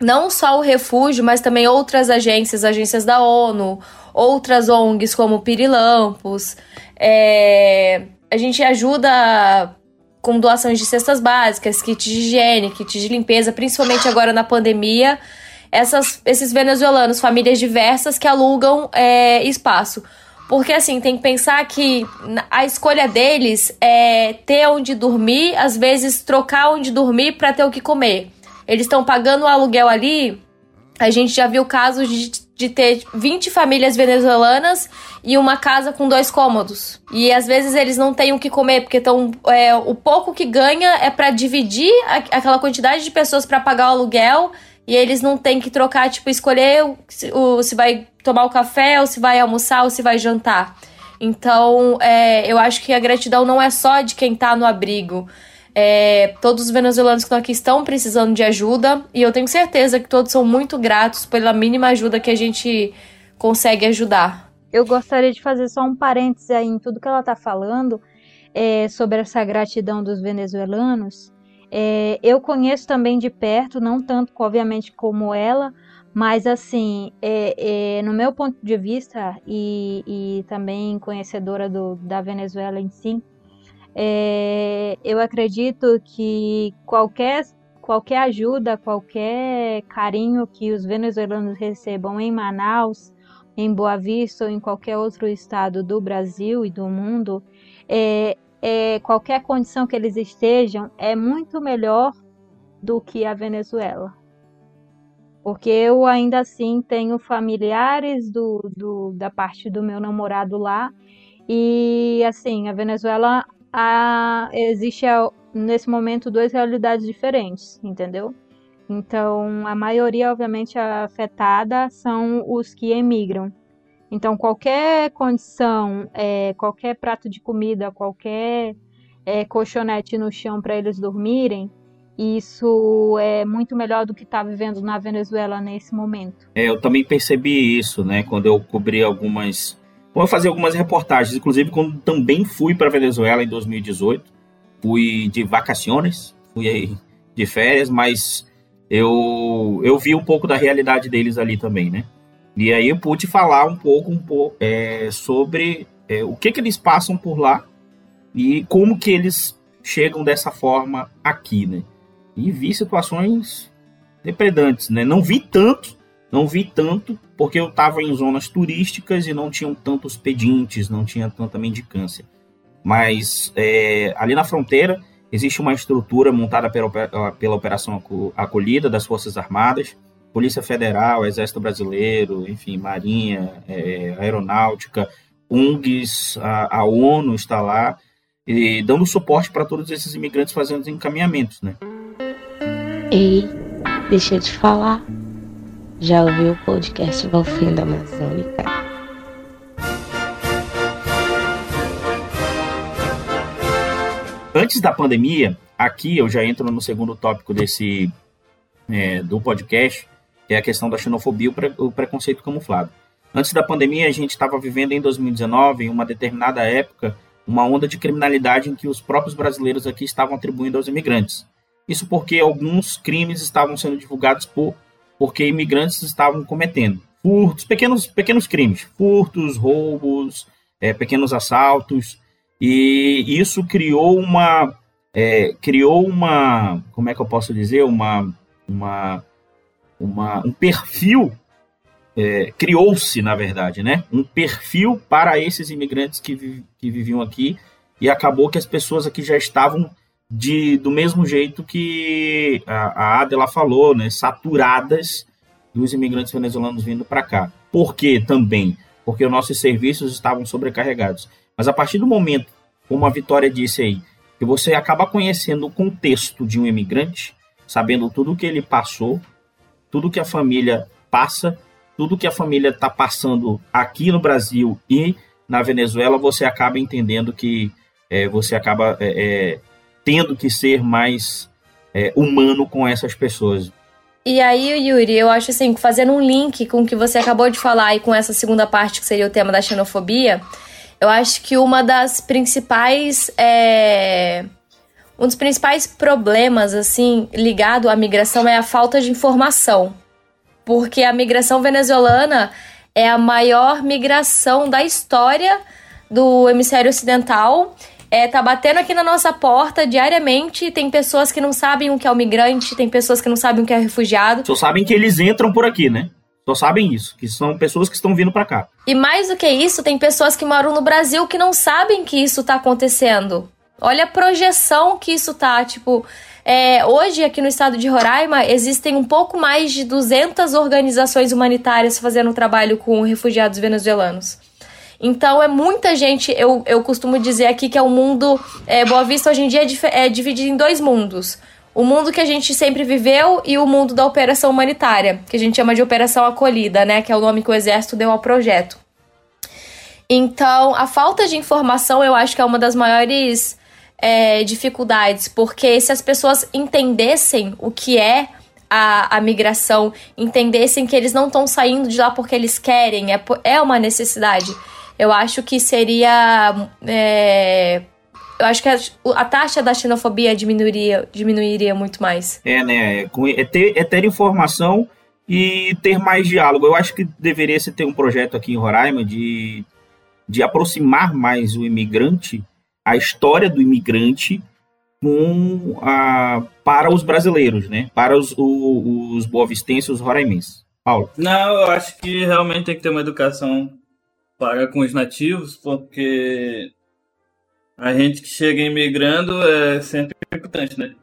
não só o refúgio, mas também outras agências, agências da ONU, outras ONGs como Pirilampos. É, a gente ajuda com doações de cestas básicas, kits de higiene, kits de limpeza, principalmente agora na pandemia. Essas, esses venezuelanos, famílias diversas que alugam é, espaço. Porque, assim, tem que pensar que a escolha deles é ter onde dormir, às vezes trocar onde dormir para ter o que comer. Eles estão pagando o aluguel ali. A gente já viu casos de de ter 20 famílias venezuelanas e uma casa com dois cômodos. E às vezes eles não têm o que comer, porque tão, é, o pouco que ganha é para dividir a, aquela quantidade de pessoas para pagar o aluguel. E eles não têm que trocar, tipo, escolher o, o, se vai tomar o café, ou se vai almoçar, ou se vai jantar. Então, é, eu acho que a gratidão não é só de quem tá no abrigo. É, todos os venezuelanos que estão aqui estão precisando de ajuda e eu tenho certeza que todos são muito gratos pela mínima ajuda que a gente consegue ajudar. Eu gostaria de fazer só um parêntese aí em tudo que ela está falando é, sobre essa gratidão dos venezuelanos. É, eu conheço também de perto, não tanto, obviamente, como ela, mas assim, é, é, no meu ponto de vista e, e também conhecedora do, da Venezuela em si, é, eu acredito que qualquer, qualquer ajuda, qualquer carinho que os venezuelanos recebam em Manaus, em Boa Vista ou em qualquer outro estado do Brasil e do mundo, é, é, qualquer condição que eles estejam, é muito melhor do que a Venezuela. Porque eu ainda assim tenho familiares do, do, da parte do meu namorado lá. E assim, a Venezuela a, existe a, nesse momento duas realidades diferentes, entendeu? Então, a maioria, obviamente, afetada são os que emigram. Então, qualquer condição, é, qualquer prato de comida, qualquer é, colchonete no chão para eles dormirem, isso é muito melhor do que está vivendo na Venezuela nesse momento. É, eu também percebi isso, né? Quando eu cobri algumas Vou fazer algumas reportagens, inclusive quando também fui para Venezuela em 2018. Fui de vacaciones, fui aí de férias, mas eu, eu vi um pouco da realidade deles ali também, né? E aí eu pude falar um pouco, um pouco é, sobre é, o que, que eles passam por lá e como que eles chegam dessa forma aqui, né? E vi situações depredantes, né? Não vi tanto, não vi tanto, porque eu estava em zonas turísticas e não tinham tantos pedintes, não tinha tanta mendicância. Mas é, ali na fronteira existe uma estrutura montada pela, pela Operação Acolhida das Forças Armadas, Polícia Federal, Exército Brasileiro, enfim, Marinha, é, Aeronáutica, UNGs, a, a, ONU está lá, e dando suporte para todos esses imigrantes fazendo os encaminhamentos, né? Ei, deixa eu te falar. Já ouviu o podcast Valfim da Amazônica? Antes da pandemia, aqui eu já entro no segundo tópico desse é, do podcast, que é a questão da xenofobia o preconceito camuflado. Antes da pandemia, a gente estava vivendo em 2019, em uma determinada época, uma onda de criminalidade em que os próprios brasileiros aqui estavam atribuindo aos imigrantes. Isso porque alguns crimes estavam sendo divulgados por porque imigrantes estavam cometendo furtos, pequenos, pequenos crimes, furtos, roubos, é, pequenos assaltos, e isso criou uma, é, criou uma, como é que eu posso dizer, uma, uma, uma um perfil, é, criou-se, na verdade, né, um perfil para esses imigrantes que, vi, que viviam aqui, e acabou que as pessoas aqui já estavam de, do mesmo jeito que a, a Adela falou, né, saturadas dos imigrantes venezuelanos vindo para cá. Por quê também? Porque os nossos serviços estavam sobrecarregados. Mas a partir do momento, como a Vitória disse aí, que você acaba conhecendo o contexto de um imigrante, sabendo tudo que ele passou, tudo que a família passa, tudo que a família está passando aqui no Brasil e na Venezuela, você acaba entendendo que é, você acaba é, é, tendo que ser mais é, humano com essas pessoas. E aí, Yuri, eu acho assim, fazendo um link com o que você acabou de falar e com essa segunda parte, que seria o tema da xenofobia, eu acho que uma das principais. É... Um dos principais problemas, assim, ligado à migração é a falta de informação. Porque a migração venezuelana é a maior migração da história do hemisfério ocidental. É, tá batendo aqui na nossa porta diariamente. Tem pessoas que não sabem o que é o migrante, tem pessoas que não sabem o que é refugiado. Só sabem que eles entram por aqui, né? Só sabem isso, que são pessoas que estão vindo para cá. E mais do que isso, tem pessoas que moram no Brasil que não sabem que isso tá acontecendo. Olha a projeção que isso tá, tipo, é, hoje aqui no estado de Roraima existem um pouco mais de 200 organizações humanitárias fazendo trabalho com refugiados venezuelanos. Então é muita gente, eu, eu costumo dizer aqui que é o um mundo, é, Boa Vista hoje em dia é, é dividido em dois mundos o mundo que a gente sempre viveu e o mundo da operação humanitária, que a gente chama de operação acolhida, né? Que é o nome que o exército deu ao projeto. Então, a falta de informação eu acho que é uma das maiores é, dificuldades, porque se as pessoas entendessem o que é a, a migração, entendessem que eles não estão saindo de lá porque eles querem, é, é uma necessidade, eu acho que seria. É, eu acho que a, a, taxa da xenofobia diminuiria, diminuiria muito mais. É, né? É, é, ter, é ter informação e ter mais diálogo. Eu acho que deveria se ter um projeto aqui em Roraima de, de aproximar mais o imigrante, a história do imigrante, com a, para os brasileiros, né? Para os, os, os boavistenses, os roraimenses. Paulo. Não, eu acho que realmente tem que ter uma educação para com os nativos, porque a gente que chega imigrando é sempre importante, né?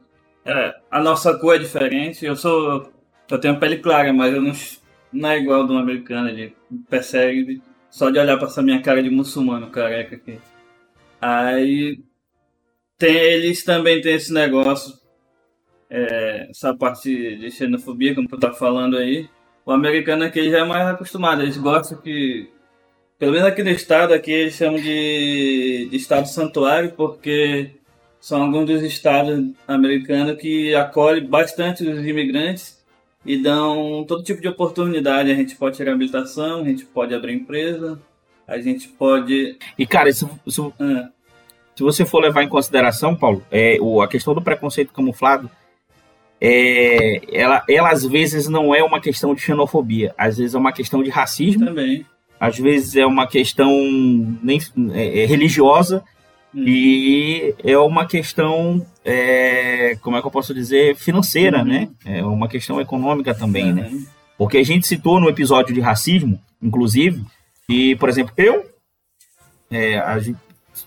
É, a nossa cor é diferente. Eu sou. Eu tenho pele clara, mas eu não, não é igual do um americano. Ele persegue só de olhar para essa minha cara de muçulmano careca aqui. Aí. Tem, eles também têm esse negócio. É, essa parte de xenofobia, como tu tá falando aí. O americano aqui já é mais acostumado. Eles gostam que pelo menos aqui no estado, aqui eles chamam de, de estado santuário, porque são alguns dos estados americanos que acolhem bastante os imigrantes e dão todo tipo de oportunidade. A gente pode tirar habilitação, a gente pode abrir empresa, a gente pode. E cara, isso, isso ah. se você for levar em consideração, Paulo, é, o, a questão do preconceito camuflado, é, ela, ela às vezes não é uma questão de xenofobia, às vezes é uma questão de racismo. Também às vezes é uma questão nem, é, é religiosa hum. e é uma questão, é, como é que eu posso dizer, financeira, uhum. né? É uma questão econômica também, né? uhum. né? Porque a gente citou no episódio de racismo, inclusive, e, por exemplo, eu, é, gente,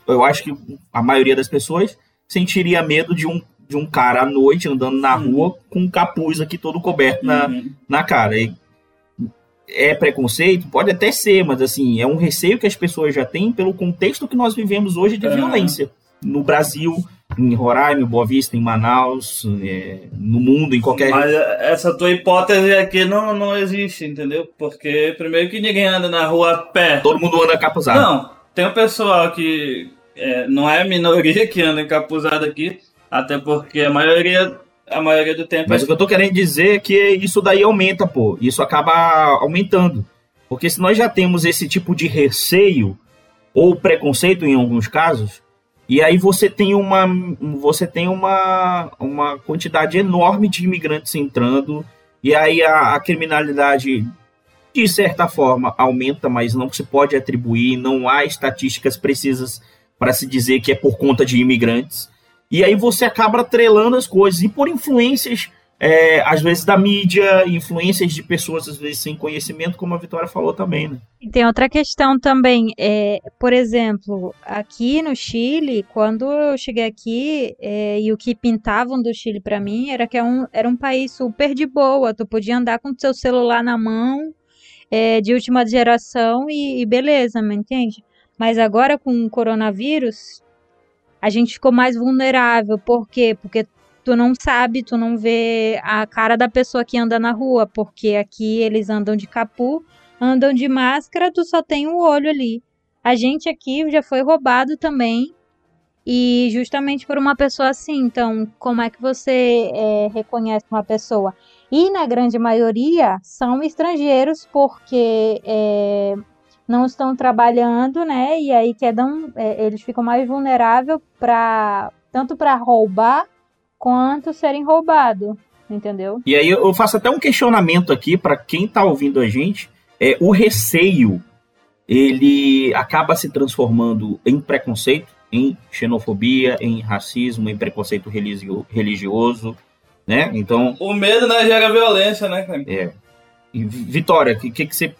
eu acho que a maioria das pessoas sentiria medo de um, de um cara à noite andando na uhum. rua com um capuz aqui todo coberto na, uhum. na cara. E é preconceito? Pode até ser, mas assim, é um receio que as pessoas já têm pelo contexto que nós vivemos hoje de é. violência. No Brasil, em Roraima, em Boa Vista, em Manaus, é, no mundo, em qualquer... Mas essa tua hipótese aqui não, não existe, entendeu? Porque, primeiro que ninguém anda na rua a pé. Todo mundo anda capuzado. Não, tem um pessoal que é, não é minoria que anda encapuzado aqui, até porque a maioria a maioria do tempo. Mas é... o que eu tô querendo dizer é que isso daí aumenta, pô. Isso acaba aumentando. Porque se nós já temos esse tipo de receio ou preconceito em alguns casos, e aí você tem uma você tem uma, uma quantidade enorme de imigrantes entrando, e aí a, a criminalidade de certa forma aumenta, mas não se pode atribuir, não há estatísticas precisas para se dizer que é por conta de imigrantes. E aí você acaba atrelando as coisas. E por influências, é, às vezes, da mídia, influências de pessoas, às vezes, sem conhecimento, como a Vitória falou também, né? E tem outra questão também. É, por exemplo, aqui no Chile, quando eu cheguei aqui, é, e o que pintavam do Chile para mim era que é um, era um país super de boa. Tu podia andar com o seu celular na mão é, de última geração e, e beleza, me entende? Mas agora com o coronavírus, a gente ficou mais vulnerável. Por quê? Porque tu não sabe, tu não vê a cara da pessoa que anda na rua, porque aqui eles andam de capu, andam de máscara, tu só tem o um olho ali. A gente aqui já foi roubado também e justamente por uma pessoa assim. Então, como é que você é, reconhece uma pessoa? E na grande maioria são estrangeiros porque é, não estão trabalhando, né? E aí quedam, é, eles ficam mais vulneráveis para tanto para roubar quanto serem roubados, entendeu? E aí eu faço até um questionamento aqui para quem está ouvindo a gente, é o receio ele acaba se transformando em preconceito em xenofobia, em racismo, em preconceito religioso, né? Então... O medo, né, gera violência, né, É. Vitória, o que, que, que você,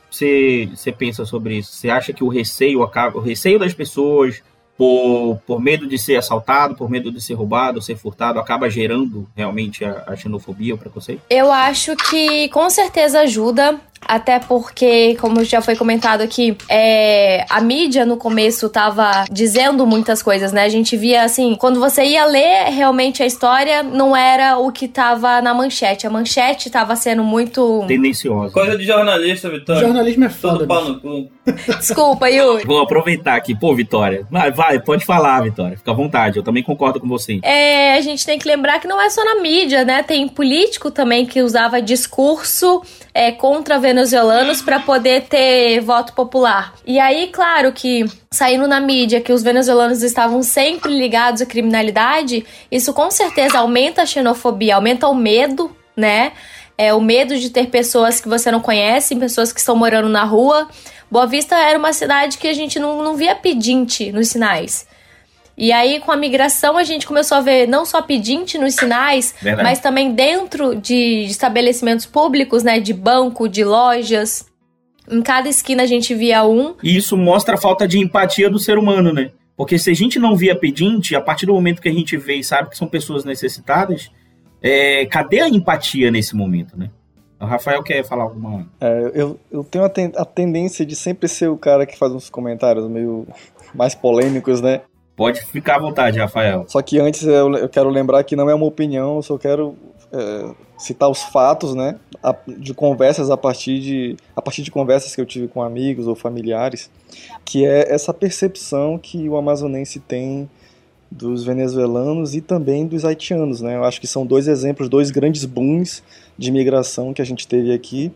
você pensa sobre isso? Você acha que o receio acaba, o receio das pessoas por, por medo de ser assaltado, por medo de ser roubado, ser furtado, acaba gerando realmente a, a xenofobia, o preconceito? Eu acho que com certeza ajuda. Até porque, como já foi comentado aqui, é, a mídia no começo tava dizendo muitas coisas, né? A gente via assim, quando você ia ler realmente a história, não era o que tava na manchete. A manchete tava sendo muito. Tendenciosa. Coisa de jornalista, Vitória. Jornalismo é foda. Todo pau no cu. (laughs) Desculpa, Yuri. Vou aproveitar aqui. Pô, Vitória. Vai, vai, pode falar, Vitória. Fica à vontade. Eu também concordo com você. É, a gente tem que lembrar que não é só na mídia, né? Tem político também que usava discurso é, contra venezuelanos para poder ter voto popular. E aí, claro que saindo na mídia que os venezuelanos estavam sempre ligados à criminalidade, isso com certeza aumenta a xenofobia, aumenta o medo, né? É, o medo de ter pessoas que você não conhece, pessoas que estão morando na rua. Boa Vista era uma cidade que a gente não, não via pedinte nos sinais. E aí, com a migração, a gente começou a ver não só pedinte nos sinais, Verdade. mas também dentro de estabelecimentos públicos, né? De banco, de lojas. Em cada esquina a gente via um. E isso mostra a falta de empatia do ser humano, né? Porque se a gente não via pedinte, a partir do momento que a gente vê e sabe que são pessoas necessitadas, é, cadê a empatia nesse momento, né? O Rafael quer falar alguma. É, eu, eu tenho a, ten a tendência de sempre ser o cara que faz uns comentários meio mais polêmicos, né? Pode ficar à vontade, Rafael. Só que antes eu, quero lembrar que não é uma opinião, eu só quero é, citar os fatos, né, de conversas a partir de a partir de conversas que eu tive com amigos ou familiares, que é essa percepção que o amazonense tem dos venezuelanos e também dos haitianos, né? Eu acho que são dois exemplos, dois grandes booms de imigração que a gente teve aqui.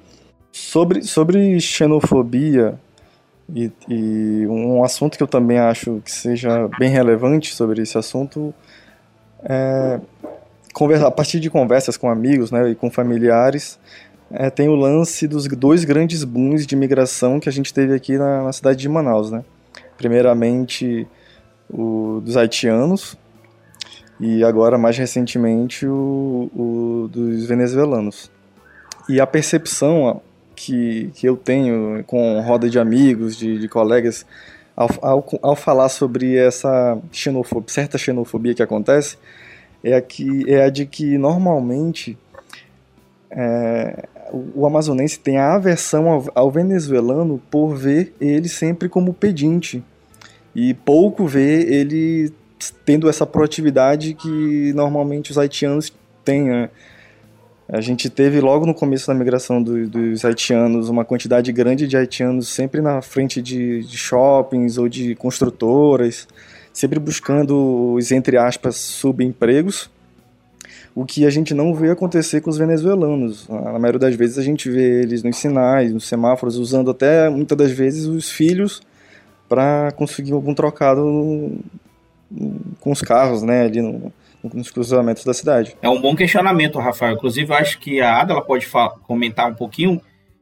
Sobre, sobre xenofobia, e, e, um assunto que eu também acho que seja bem relevante sobre esse assunto é conversa, a partir de conversas com amigos né, e com familiares, é, tem o lance dos dois grandes booms de imigração que a gente teve aqui na, na cidade de Manaus. Né? Primeiramente, o dos haitianos e agora, mais recentemente, o, o dos venezuelanos. E a percepção que, que eu tenho com roda de amigos, de, de colegas, ao, ao, ao, falar sobre essa xenofobia, certa xenofobia que acontece, é a, que, é a de que normalmente é, o, o, amazonense tem a aversão ao, ao, venezuelano por ver ele sempre como pedinte e pouco ver ele tendo essa proatividade que normalmente os haitianos têm. Né? A gente teve logo no começo da migração do, dos haitianos uma quantidade grande de haitianos sempre na frente de, de shoppings ou de construtoras, sempre buscando os, entre aspas, subempregos, o que a gente não vê acontecer com os venezuelanos. Na maioria das vezes a gente vê eles nos sinais, nos semáforos, usando até muitas das vezes os filhos para conseguir algum trocado com os carros, né, ali no, nos cruzamentos da cidade. É um bom questionamento, Rafael. Inclusive, acho que a Ada ela pode comentar um pouquinho.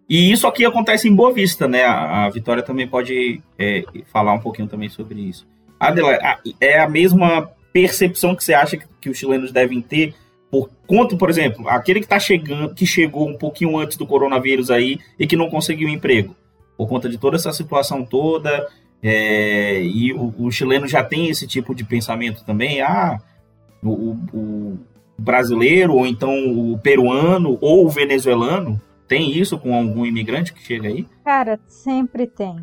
E isso aqui acontece em Boa Vista, né? A, a Vitória também pode é, falar um pouquinho também sobre isso. Adela, é a mesma percepção que você acha que, que os chilenos devem ter por conta, por exemplo, aquele que tá chegando, que chegou um pouquinho antes do coronavírus aí e que não conseguiu emprego, por conta de toda essa situação toda, é, e o, o, chileno já tem esse tipo de pensamento também, ah, o, o brasileiro, ou então o peruano, ou o venezuelano, Tem isso com algum imigrante que chega aí? Cara, sempre tem.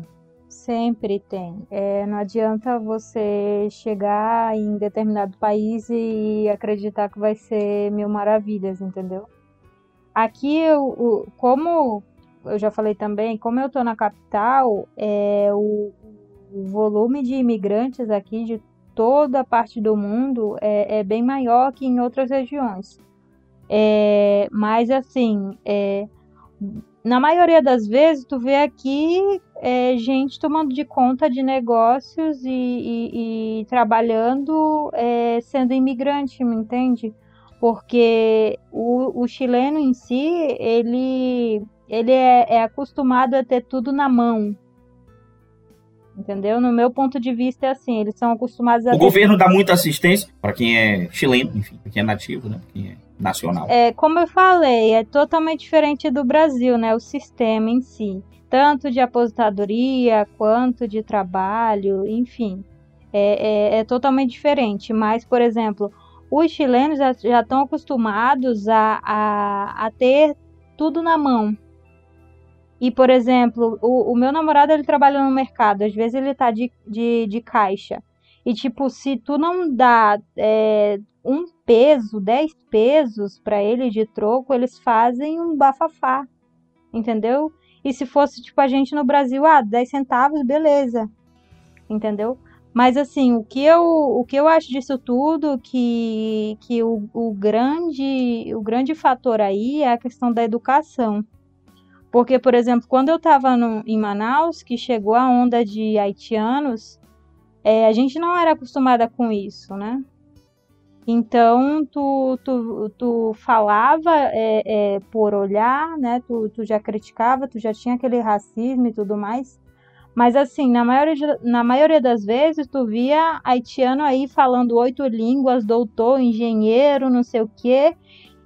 Sempre tem. É, não adianta você chegar em determinado país e acreditar que vai ser mil maravilhas, entendeu? Aqui, eu, como eu já falei também, como eu tô na capital, é, o, o volume de imigrantes aqui de toda a parte do mundo é, é bem maior que em outras regiões. É, mas assim, é, na maioria das vezes tu vê aqui é, gente tomando de conta de negócios e, e, e trabalhando é, sendo imigrante, me entende? Porque o, o, chileno em si, ele, ele é, é acostumado a ter tudo na mão, entendeu? No meu ponto de vista é assim, eles são acostumados a... O governo dá muita assistência para quem é chileno, enfim, para quem é nativo, né? Pra quem é nacional. É, como eu falei, é totalmente diferente do Brasil, né? O sistema em si. Tanto de aposentadoria quanto de trabalho, enfim. É, é, é totalmente diferente. Mas, por exemplo, os chilenos já estão acostumados a, a, a, ter tudo na mão. E, por exemplo, o, o, meu namorado ele trabalha no mercado, às vezes ele tá de, de, de caixa. E, tipo, se tu não dá é, um peso, 10 pesos para ele de troco, eles fazem um bafafá, entendeu? E se fosse, tipo, a gente no Brasil, ah, 10 centavos, beleza, entendeu? Mas, assim, o que eu, o que eu acho disso tudo, que, que o, o, grande, o grande fator aí é a questão da educação. Porque, por exemplo, quando eu estava em Manaus, que chegou a onda de haitianos, é, a gente não era acostumada com isso, né? Então, tu, tu, tu falava é, é, por olhar, né? Tu, tu já criticava, tu já tinha aquele racismo e tudo mais. Mas, assim, na maioria, na maioria das vezes, tu via haitiano aí falando oito línguas, doutor, engenheiro, não sei o quê.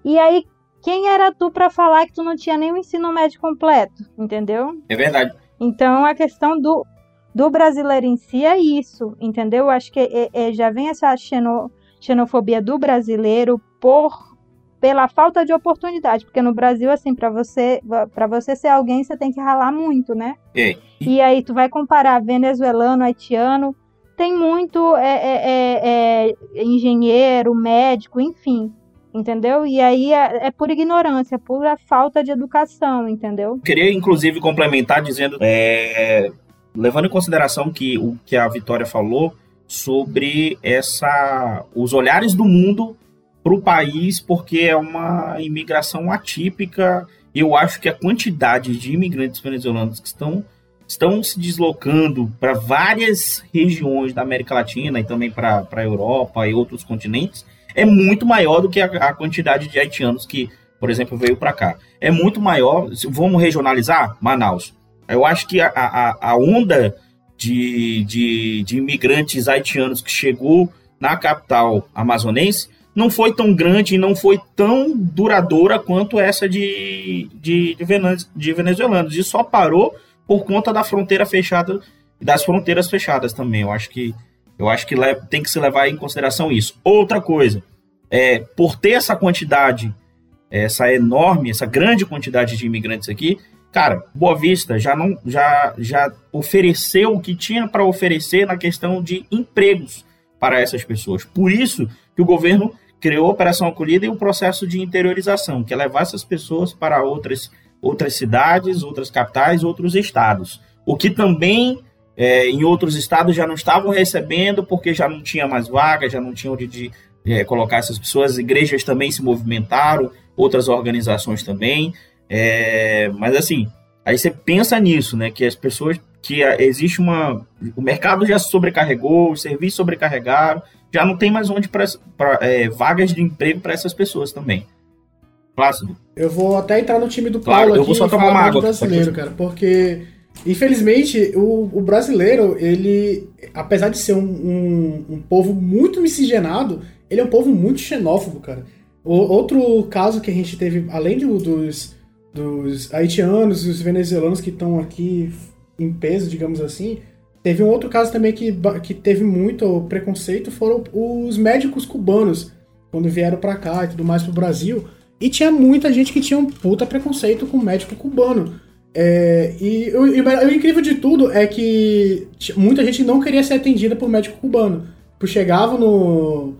E aí, quem era tu para falar que tu não tinha nem o ensino médio completo, entendeu? É verdade. Então, a questão do, do brasileiro em si é isso, entendeu? Acho que é, é, já vem essa xenofobia xenofobia do brasileiro por pela falta de oportunidade, porque no Brasil assim, para você para você ser alguém, você tem que ralar muito, né? É. E aí tu vai comparar venezuelano, haitiano, tem muito é, é, é, é engenheiro, médico, enfim, entendeu? E aí é, é, por ignorância, por falta de educação, entendeu? Queria inclusive complementar dizendo, é, levando em consideração que o que a Vitória falou sobre essa os olhares do mundo para o país, porque é uma imigração atípica. Eu acho que a quantidade de imigrantes venezuelanos que estão, estão se deslocando para várias regiões da América Latina e também para a Europa e outros continentes é muito maior do que a, a quantidade de haitianos que, por exemplo, veio para cá. É muito maior. Vamos regionalizar? Manaus. Eu acho que a, a, a onda de, de, de imigrantes haitianos que chegou na capital amazonense não foi tão grande e não foi tão duradoura quanto essa de, de, de venezuelanos. E só parou por conta da fronteira fechada, das fronteiras fechadas também. Eu acho que, eu acho que tem que se levar em consideração isso. Outra coisa, é, por ter essa quantidade, essa enorme, essa grande quantidade de imigrantes aqui, cara, Boa Vista já não já já ofereceu o que tinha para oferecer na questão de empregos para essas pessoas. Por isso que o governo criou a Operação Acolhida e o processo de interiorização, que é levar essas pessoas para outras outras cidades, outras capitais, outros estados. O que também é, em outros estados já não estavam recebendo porque já não tinha mais vaga, já não tinha onde de, é, colocar essas pessoas. As igrejas também se movimentaram, outras organizações também. É, mas assim, aí você pensa nisso, né? Que as pessoas. Que existe uma. O mercado já sobrecarregou, os serviços sobrecarregaram, já não tem mais onde para é, vagas de emprego para essas pessoas também. Plácido. Eu vou até entrar no time do Paulo claro, eu vou só tomar uma água, brasileiro, cara, porque infelizmente o, o, brasileiro, ele, apesar de ser um, um, um, povo muito miscigenado, ele é um povo muito xenófobo, cara. O, outro caso que a gente teve, além do, dos dos haitianos e os venezuelanos que estão aqui em peso, digamos assim. Teve um outro caso também que, que teve muito preconceito, foram os médicos cubanos, quando vieram para cá e tudo mais para o Brasil. E tinha muita gente que tinha um puta preconceito com o médico cubano. É, e, o, e o incrível de tudo é que muita gente não queria ser atendida por médico cubano. Porque chegava no,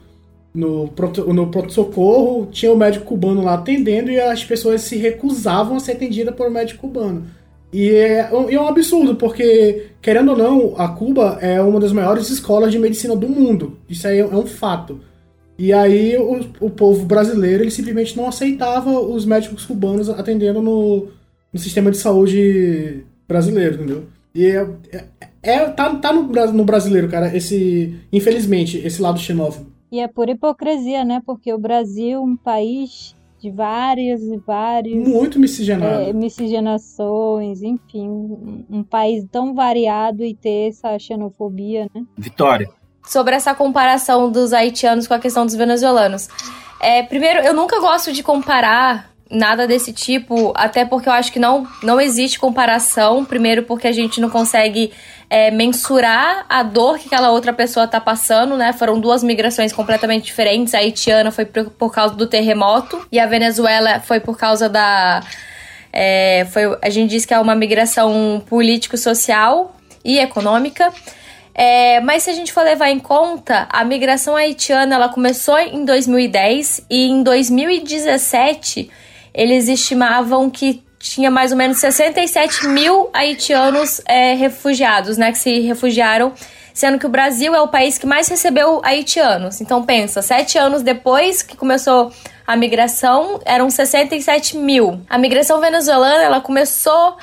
no, pronto-socorro, tinha o médico cubano lá atendendo e as pessoas se recusavam a ser atendidas por médico cubano. E é, é um absurdo, porque, querendo ou não, a Cuba é uma das maiores escolas de medicina do mundo. Isso aí é um fato. E aí o, o povo brasileiro ele simplesmente não aceitava os médicos cubanos atendendo no, no sistema de saúde brasileiro, entendeu? E é, é, é tá, tá no, no brasileiro, cara, esse, infelizmente, esse lado xenófobo. E é por hipocrisia, né? Porque o Brasil, um país de várias e vários. Muito miscigenado. É, miscigenações, enfim. Um, um país tão variado e ter essa xenofobia, né? Vitória. Sobre essa comparação dos haitianos com a questão dos venezuelanos. É, primeiro, eu nunca gosto de comparar nada desse tipo, até porque eu acho que não, não existe comparação. Primeiro, porque a gente não consegue é, mensurar a dor que aquela outra pessoa está passando, né? Foram duas migrações completamente diferentes. A haitiana foi por, por causa do terremoto e a Venezuela foi por causa da. É, foi, a gente diz que é uma migração político-social e econômica. É, mas se a gente for levar em conta, a migração haitiana ela começou em 2010 e em 2017 eles estimavam que tinha mais ou menos 67 mil haitianos é, refugiados, né, que se refugiaram, sendo que o Brasil é o país que mais recebeu haitianos. Então pensa, sete anos depois que começou a migração, eram 67 mil. A migração venezuelana, ela começou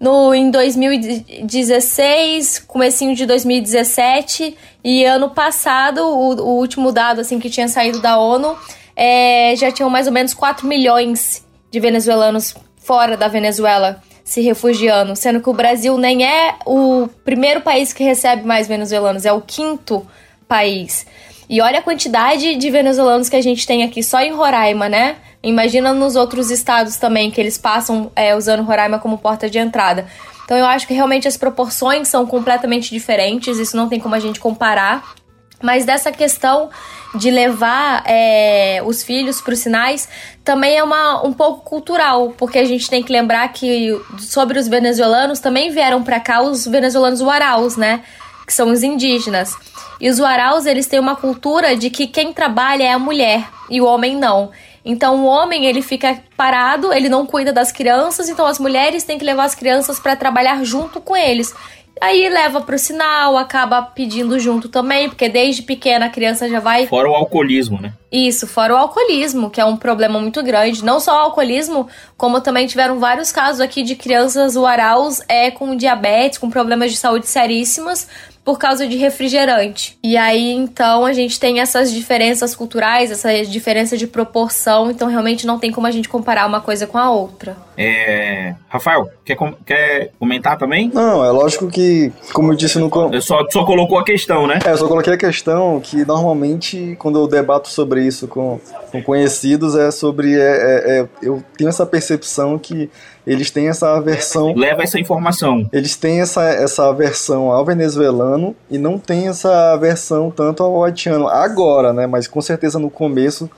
no, em 2016, comecinho de 2017, e ano passado, o, o último dado assim que tinha saído da ONU, é, já tinham mais ou menos 4 milhões de venezuelanos fora da Venezuela se refugiando, sendo que o Brasil nem é o primeiro país que recebe mais venezuelanos, é o quinto país. E olha a quantidade de venezuelanos que a gente tem aqui só em Roraima, né? Imagina nos outros estados também, que eles passam é, usando Roraima como porta de entrada. Então eu acho que realmente as proporções são completamente diferentes, isso não tem como a gente comparar. Mas dessa questão de levar é, os filhos para os sinais também é uma, um pouco cultural, porque a gente tem que lembrar que sobre os venezuelanos também vieram para cá os venezuelanos waraus, né? Que são os indígenas. E os waraus, eles têm uma cultura de que quem trabalha é a mulher e o homem não. Então o homem ele fica parado, ele não cuida das crianças, então as mulheres têm que levar as crianças para trabalhar junto com eles. Aí leva pro sinal, acaba pedindo junto também, porque desde pequena a criança já vai. Fora o alcoolismo, né? Isso, fora o alcoolismo, que é um problema muito grande. Não só o alcoolismo, como também tiveram vários casos aqui de crianças uaraus é, com diabetes, com problemas de saúde seríssimas, por causa de refrigerante. E aí, então, a gente tem essas diferenças culturais, essa diferença de proporção, então realmente não tem como a gente comparar uma coisa com a outra. É... Rafael, quer, com... quer comentar também? Não, é lógico que, como eu disse no... Eu só, só colocou a questão, né? É, eu só coloquei a questão que normalmente, quando eu debato sobre isso com, com conhecidos, é sobre... É, é, é, eu tenho essa percepção que eles têm essa aversão. Leva essa informação. Eles têm essa, essa aversão ao venezuelano e não tem essa aversão tanto ao haitiano. Agora, né? Mas com certeza no começo,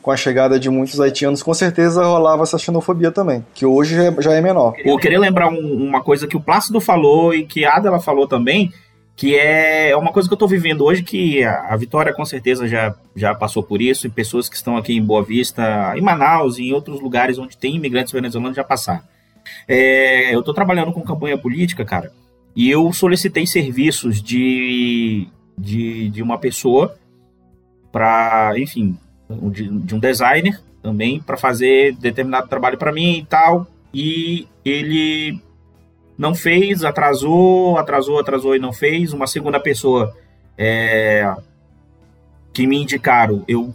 com a chegada de muitos haitianos, com certeza rolava essa xenofobia também, que hoje já é menor. Eu queria lembrar um, uma coisa que o Plácido falou e que a Adela falou também, que é uma coisa que eu estou vivendo hoje, que a, Vitória com certeza já, já passou por isso, e pessoas que estão aqui em Boa Vista, em Manaus e em outros lugares onde tem imigrantes venezuelanos já passaram. É, eu estou trabalhando com campanha política, cara, e eu solicitei serviços de, de, de uma pessoa para, enfim, de, de, um designer também para fazer determinado trabalho para mim e tal. E ele não fez, atrasou, atrasou, atrasou e não fez. Uma segunda pessoa é, que me indicaram, eu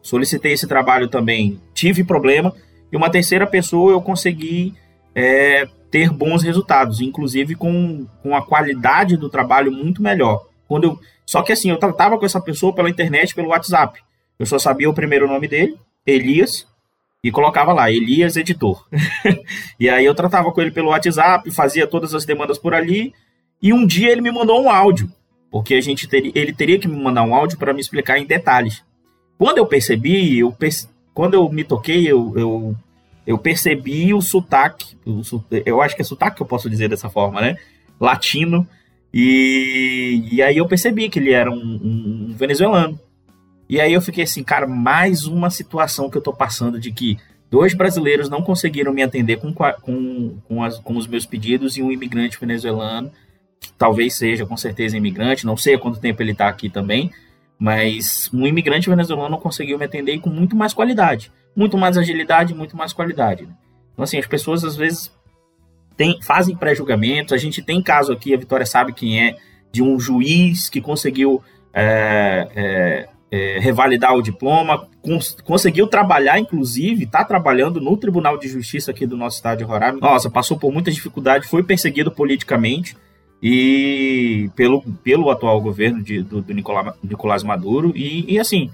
solicitei esse trabalho também, tive problema. E uma terceira pessoa eu consegui é, ter bons resultados, inclusive com, com a qualidade do trabalho muito melhor. Quando eu, só que assim, eu tratava com essa pessoa pela internet, pelo WhatsApp. Eu só sabia o primeiro nome dele, Elias, e colocava lá, Elias Editor. (laughs) e aí eu tratava com ele pelo WhatsApp, fazia todas as demandas por ali, e um dia ele me mandou um áudio, porque a gente ele teria que me mandar um áudio para me explicar em detalhes. Quando eu percebi, eu percebi quando eu me toquei, eu, eu, eu percebi o sotaque, o, eu acho que é sotaque que eu posso dizer dessa forma, né? Latino. E, e aí eu percebi que ele era um, um, um venezuelano. E aí eu fiquei assim, cara, mais uma situação que eu tô passando de que dois brasileiros não conseguiram me atender com, com, com, as, com os meus pedidos e um imigrante venezuelano, que talvez seja com certeza imigrante, não sei há quanto tempo ele está aqui também, mas um imigrante venezuelano conseguiu me atender com muito mais qualidade, muito mais agilidade, muito mais qualidade. Né? Então, assim, as pessoas às vezes tem, fazem pré-julgamentos. A gente tem caso aqui, a Vitória sabe quem é, de um juiz que conseguiu é, é, é, revalidar o diploma, cons conseguiu trabalhar, inclusive, está trabalhando no Tribunal de Justiça aqui do nosso estado de Roraima. Nossa, passou por muita dificuldade, foi perseguido politicamente e pelo, pelo atual governo de, do, do Nicolás, Nicolás Maduro. E, e assim,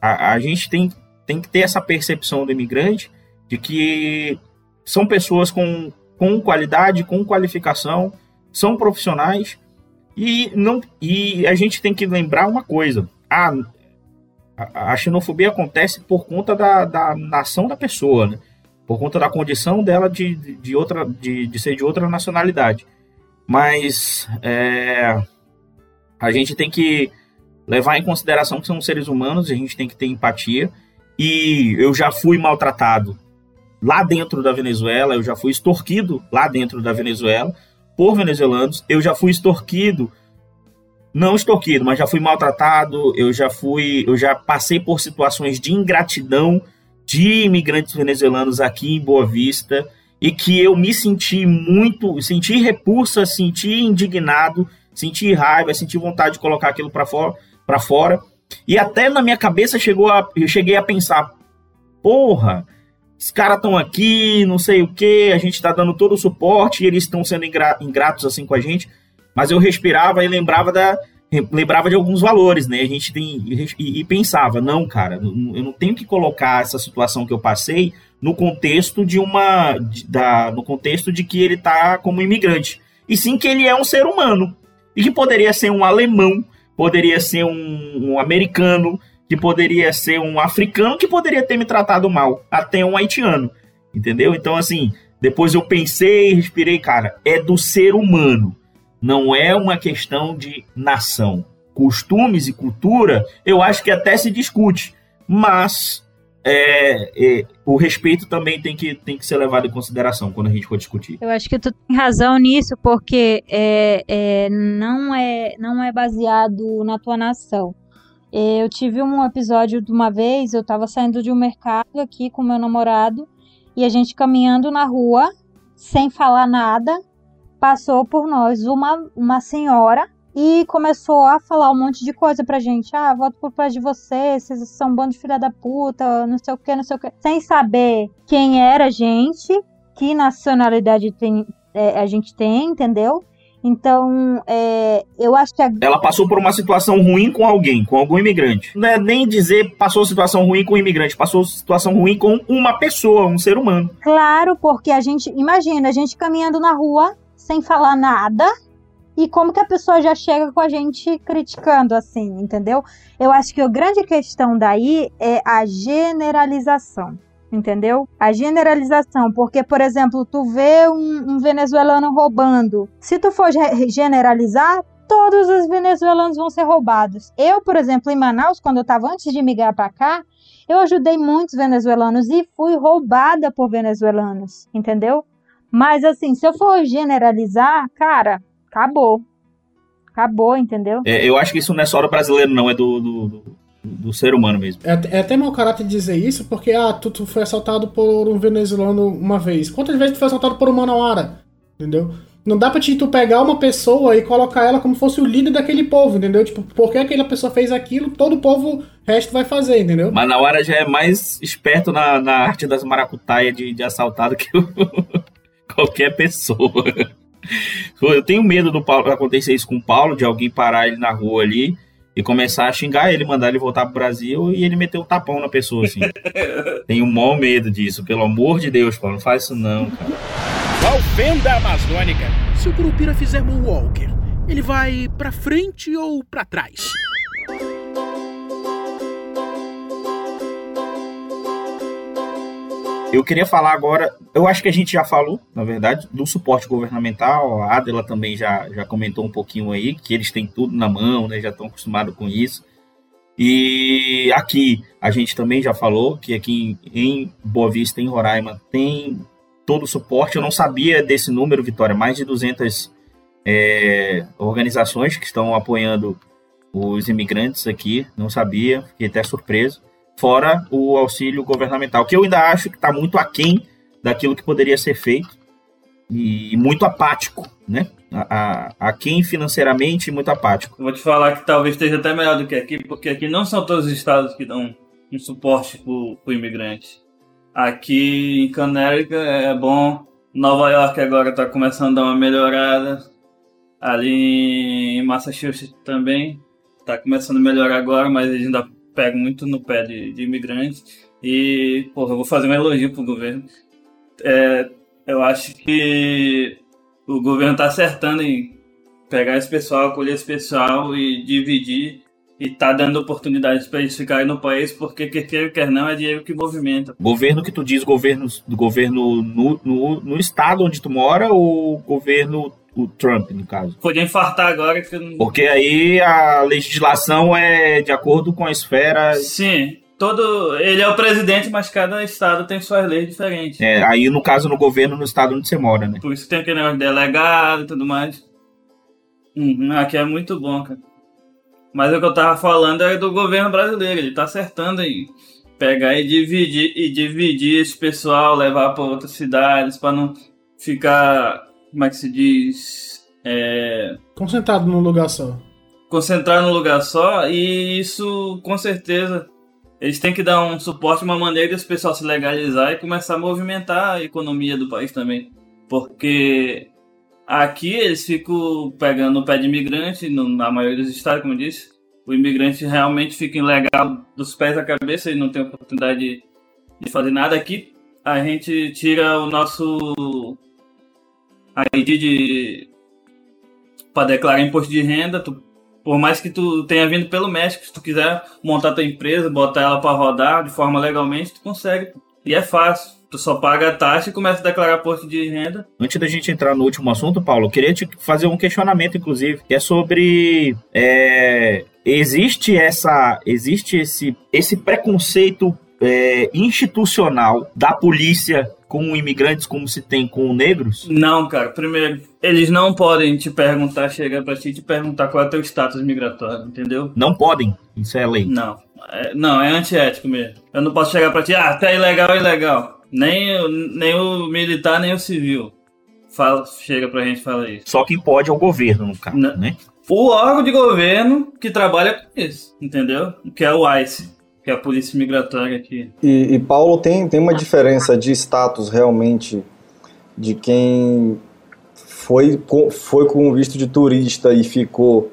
a, a, gente tem, tem que ter essa percepção do imigrante de que são pessoas com, com qualidade, com qualificação, são profissionais e não e a gente tem que lembrar uma coisa. A, a, xenofobia acontece por conta da, da nação da pessoa, né? por conta da condição dela de, de, outra, de, de ser de outra nacionalidade. Mas é, a gente tem que levar em consideração que são seres humanos, a gente tem que ter empatia. E eu já fui maltratado lá dentro da Venezuela, eu já fui extorquido lá dentro da Venezuela por venezuelanos, eu já fui extorquido, não extorquido, mas já fui maltratado, eu já fui, eu já passei por situações de ingratidão de imigrantes venezuelanos aqui em Boa Vista e que eu me senti muito, senti repulsa, senti indignado, senti raiva, senti vontade de colocar aquilo para fora, para fora. E até na minha cabeça chegou a, eu cheguei a pensar, porra, os caras estão aqui, não sei o que, a gente está dando todo o suporte e eles estão sendo ingratos assim com a gente. Mas eu respirava e lembrava da, lembrava de alguns valores, né? A gente tem e, e, pensava, não, cara, eu não tenho que colocar essa situação que eu passei no contexto de uma de, da no contexto de que ele tá como imigrante, e sim que ele é um ser humano e que poderia ser um alemão, poderia ser um, um americano, que poderia ser um africano que poderia ter me tratado mal, até um haitiano, entendeu? Então assim, depois eu pensei, respirei, cara, é do ser humano não é uma questão de nação. Costumes e cultura, eu acho que até se discute, mas é, é, o respeito também tem que, tem que ser levado em consideração quando a gente for discutir. Eu acho que tu tem razão nisso, porque é, é não, é, não é baseado na tua nação. Eu tive um episódio de uma vez, eu estava saindo de um mercado aqui com meu namorado e a gente caminhando na rua sem falar nada passou por nós uma, uma senhora e começou a falar um monte de coisa pra gente. Ah, voto por trás de vocês, vocês são um bando de filha da puta, não sei o que, não sei o que. Sem saber quem era a gente, que nacionalidade tem, é, a gente tem, entendeu? Então, é, eu acho que. A... Ela passou por uma situação ruim com alguém, com algum imigrante. Não é nem dizer passou situação ruim com um imigrante, passou situação ruim com uma pessoa, um ser humano. Claro, porque a gente. Imagina, a gente caminhando na rua, sem falar nada e como que a pessoa já chega com a gente criticando assim, entendeu? Eu acho que a grande questão daí é a generalização, entendeu? A generalização, porque, por exemplo, tu vê um, um venezuelano roubando, se tu for generalizar, todos os venezuelanos vão ser roubados. Eu, por exemplo, em Manaus, quando eu estava antes de migrar para cá, eu ajudei muitos venezuelanos e fui roubada por venezuelanos, entendeu? Mas assim, se eu for generalizar, cara, acabou. Acabou, entendeu? É, eu acho que isso não é só do brasileiro, não, é do, do, do, do ser humano mesmo. É, é, até mau caráter dizer isso, porque ah, tu, tu foi assaltado por um venezuelano uma vez. Quantas vezes tu foi assaltado por um manauara? Entendeu? Não dá pra te, tu pegar uma pessoa e colocar ela como fosse o líder daquele povo, entendeu? Tipo, porque aquela pessoa fez aquilo, todo o povo resto vai fazer, entendeu? Manauara já é mais esperto na, na arte das maracutaias de, de assaltado que o, (laughs) qualquer pessoa. Eu tenho medo do Paulo acontecer isso com o Paulo, de alguém parar ele na rua ali e começar a xingar ele, mandar ele voltar pro Brasil e ele meter o um tapão na pessoa, assim. (laughs) Tenho um maior medo disso, pelo amor de Deus, Paulo, não faz isso não, cara. Valfenda Amazônica. Se o Curupira fizer Moonwalker, ele vai pra frente ou pra trás? Eu queria falar agora, eu acho que a gente já falou, na verdade, do suporte governamental. A Adela também já, já comentou um pouquinho aí, que eles têm tudo na mão, né, já estão acostumados com isso. E aqui a gente também já falou que aqui em Boa Vista, em Roraima, tem todo o suporte. Eu não sabia desse número, Vitória, mais de 200 é, organizações que estão apoiando os imigrantes aqui, não sabia, fiquei até surpreso. Fora o auxílio governamental, que eu ainda acho que está muito aquém daquilo que poderia ser feito e muito apático, né? A, a, quem financeiramente muito apático. vou te falar que talvez esteja até melhor do que aqui, porque aqui não são todos os estados que dão um suporte para o imigrante. Aqui em Connecticut é bom, Nova York agora está começando a dar uma melhorada, ali em Massachusetts também está começando a melhorar agora, mas ainda pegam muito no pé de, de imigrantes. E, porra, eu vou fazer um elogio pro governo. É, eu acho que o governo está acertando em pegar esse pessoal, acolher esse pessoal e dividir e tá dando oportunidades para eles ficarem no país, porque quer queira quer não é dinheiro que movimenta. Governo que tu diz governo, governo no, no, no estado onde tu mora ou governo o Trump, no caso? Podia infartar agora. Que não... Porque aí a legislação é de acordo com a esfera. Sim, todo ele é o presidente, mas cada estado tem suas leis diferentes. É, aí no caso no governo no estado onde você mora, né? Por isso tem aquele negócio de delegado e tudo mais. Uhum, aqui é muito bom, cara. Mas o que eu tava falando é do governo brasileiro, ele tá acertando aí. Pegar e dividir e dividir esse pessoal, levar para outras cidades para não ficar, como é que se diz, é... concentrado num lugar só. Concentrar num lugar só e isso com certeza eles têm que dar um suporte, uma maneira desse pessoal se legalizar e começar a movimentar a economia do país também. Porque aqui eles ficam pegando o pé de imigrante, na maioria dos estados, como eu disse. O imigrante realmente fica ilegal dos pés à cabeça e não tem oportunidade de, de fazer nada. Aqui a gente tira o nosso ID de para declarar imposto de renda, tu por mais que tu tenha vindo pelo México, se tu quiser montar tua empresa, botar ela para rodar de forma legalmente, tu consegue. E é fácil. Tu só paga a taxa e começa a declarar posto de renda. Antes da gente entrar no último assunto, Paulo, eu queria te fazer um questionamento, inclusive, que é sobre. É, existe essa. Existe esse, esse preconceito é, institucional da polícia com imigrantes como se tem com negros? Não, cara. Primeiro, eles não podem te perguntar, chegar pra ti e te perguntar qual é o teu status migratório, entendeu? Não podem. Isso é lei. Não. É, não, é antiético mesmo. Eu não posso chegar pra ti, ah, tá ilegal, é ilegal. Nem, nem o militar, nem o civil. Fala, chega pra gente e fala isso. Só quem pode é o governo, no caso, não. né? O órgão de governo que trabalha com isso, entendeu? Que é o ICE que é a polícia migratória aqui. E, e, Paulo, tem, tem uma diferença de status realmente de quem foi, foi com visto de turista e ficou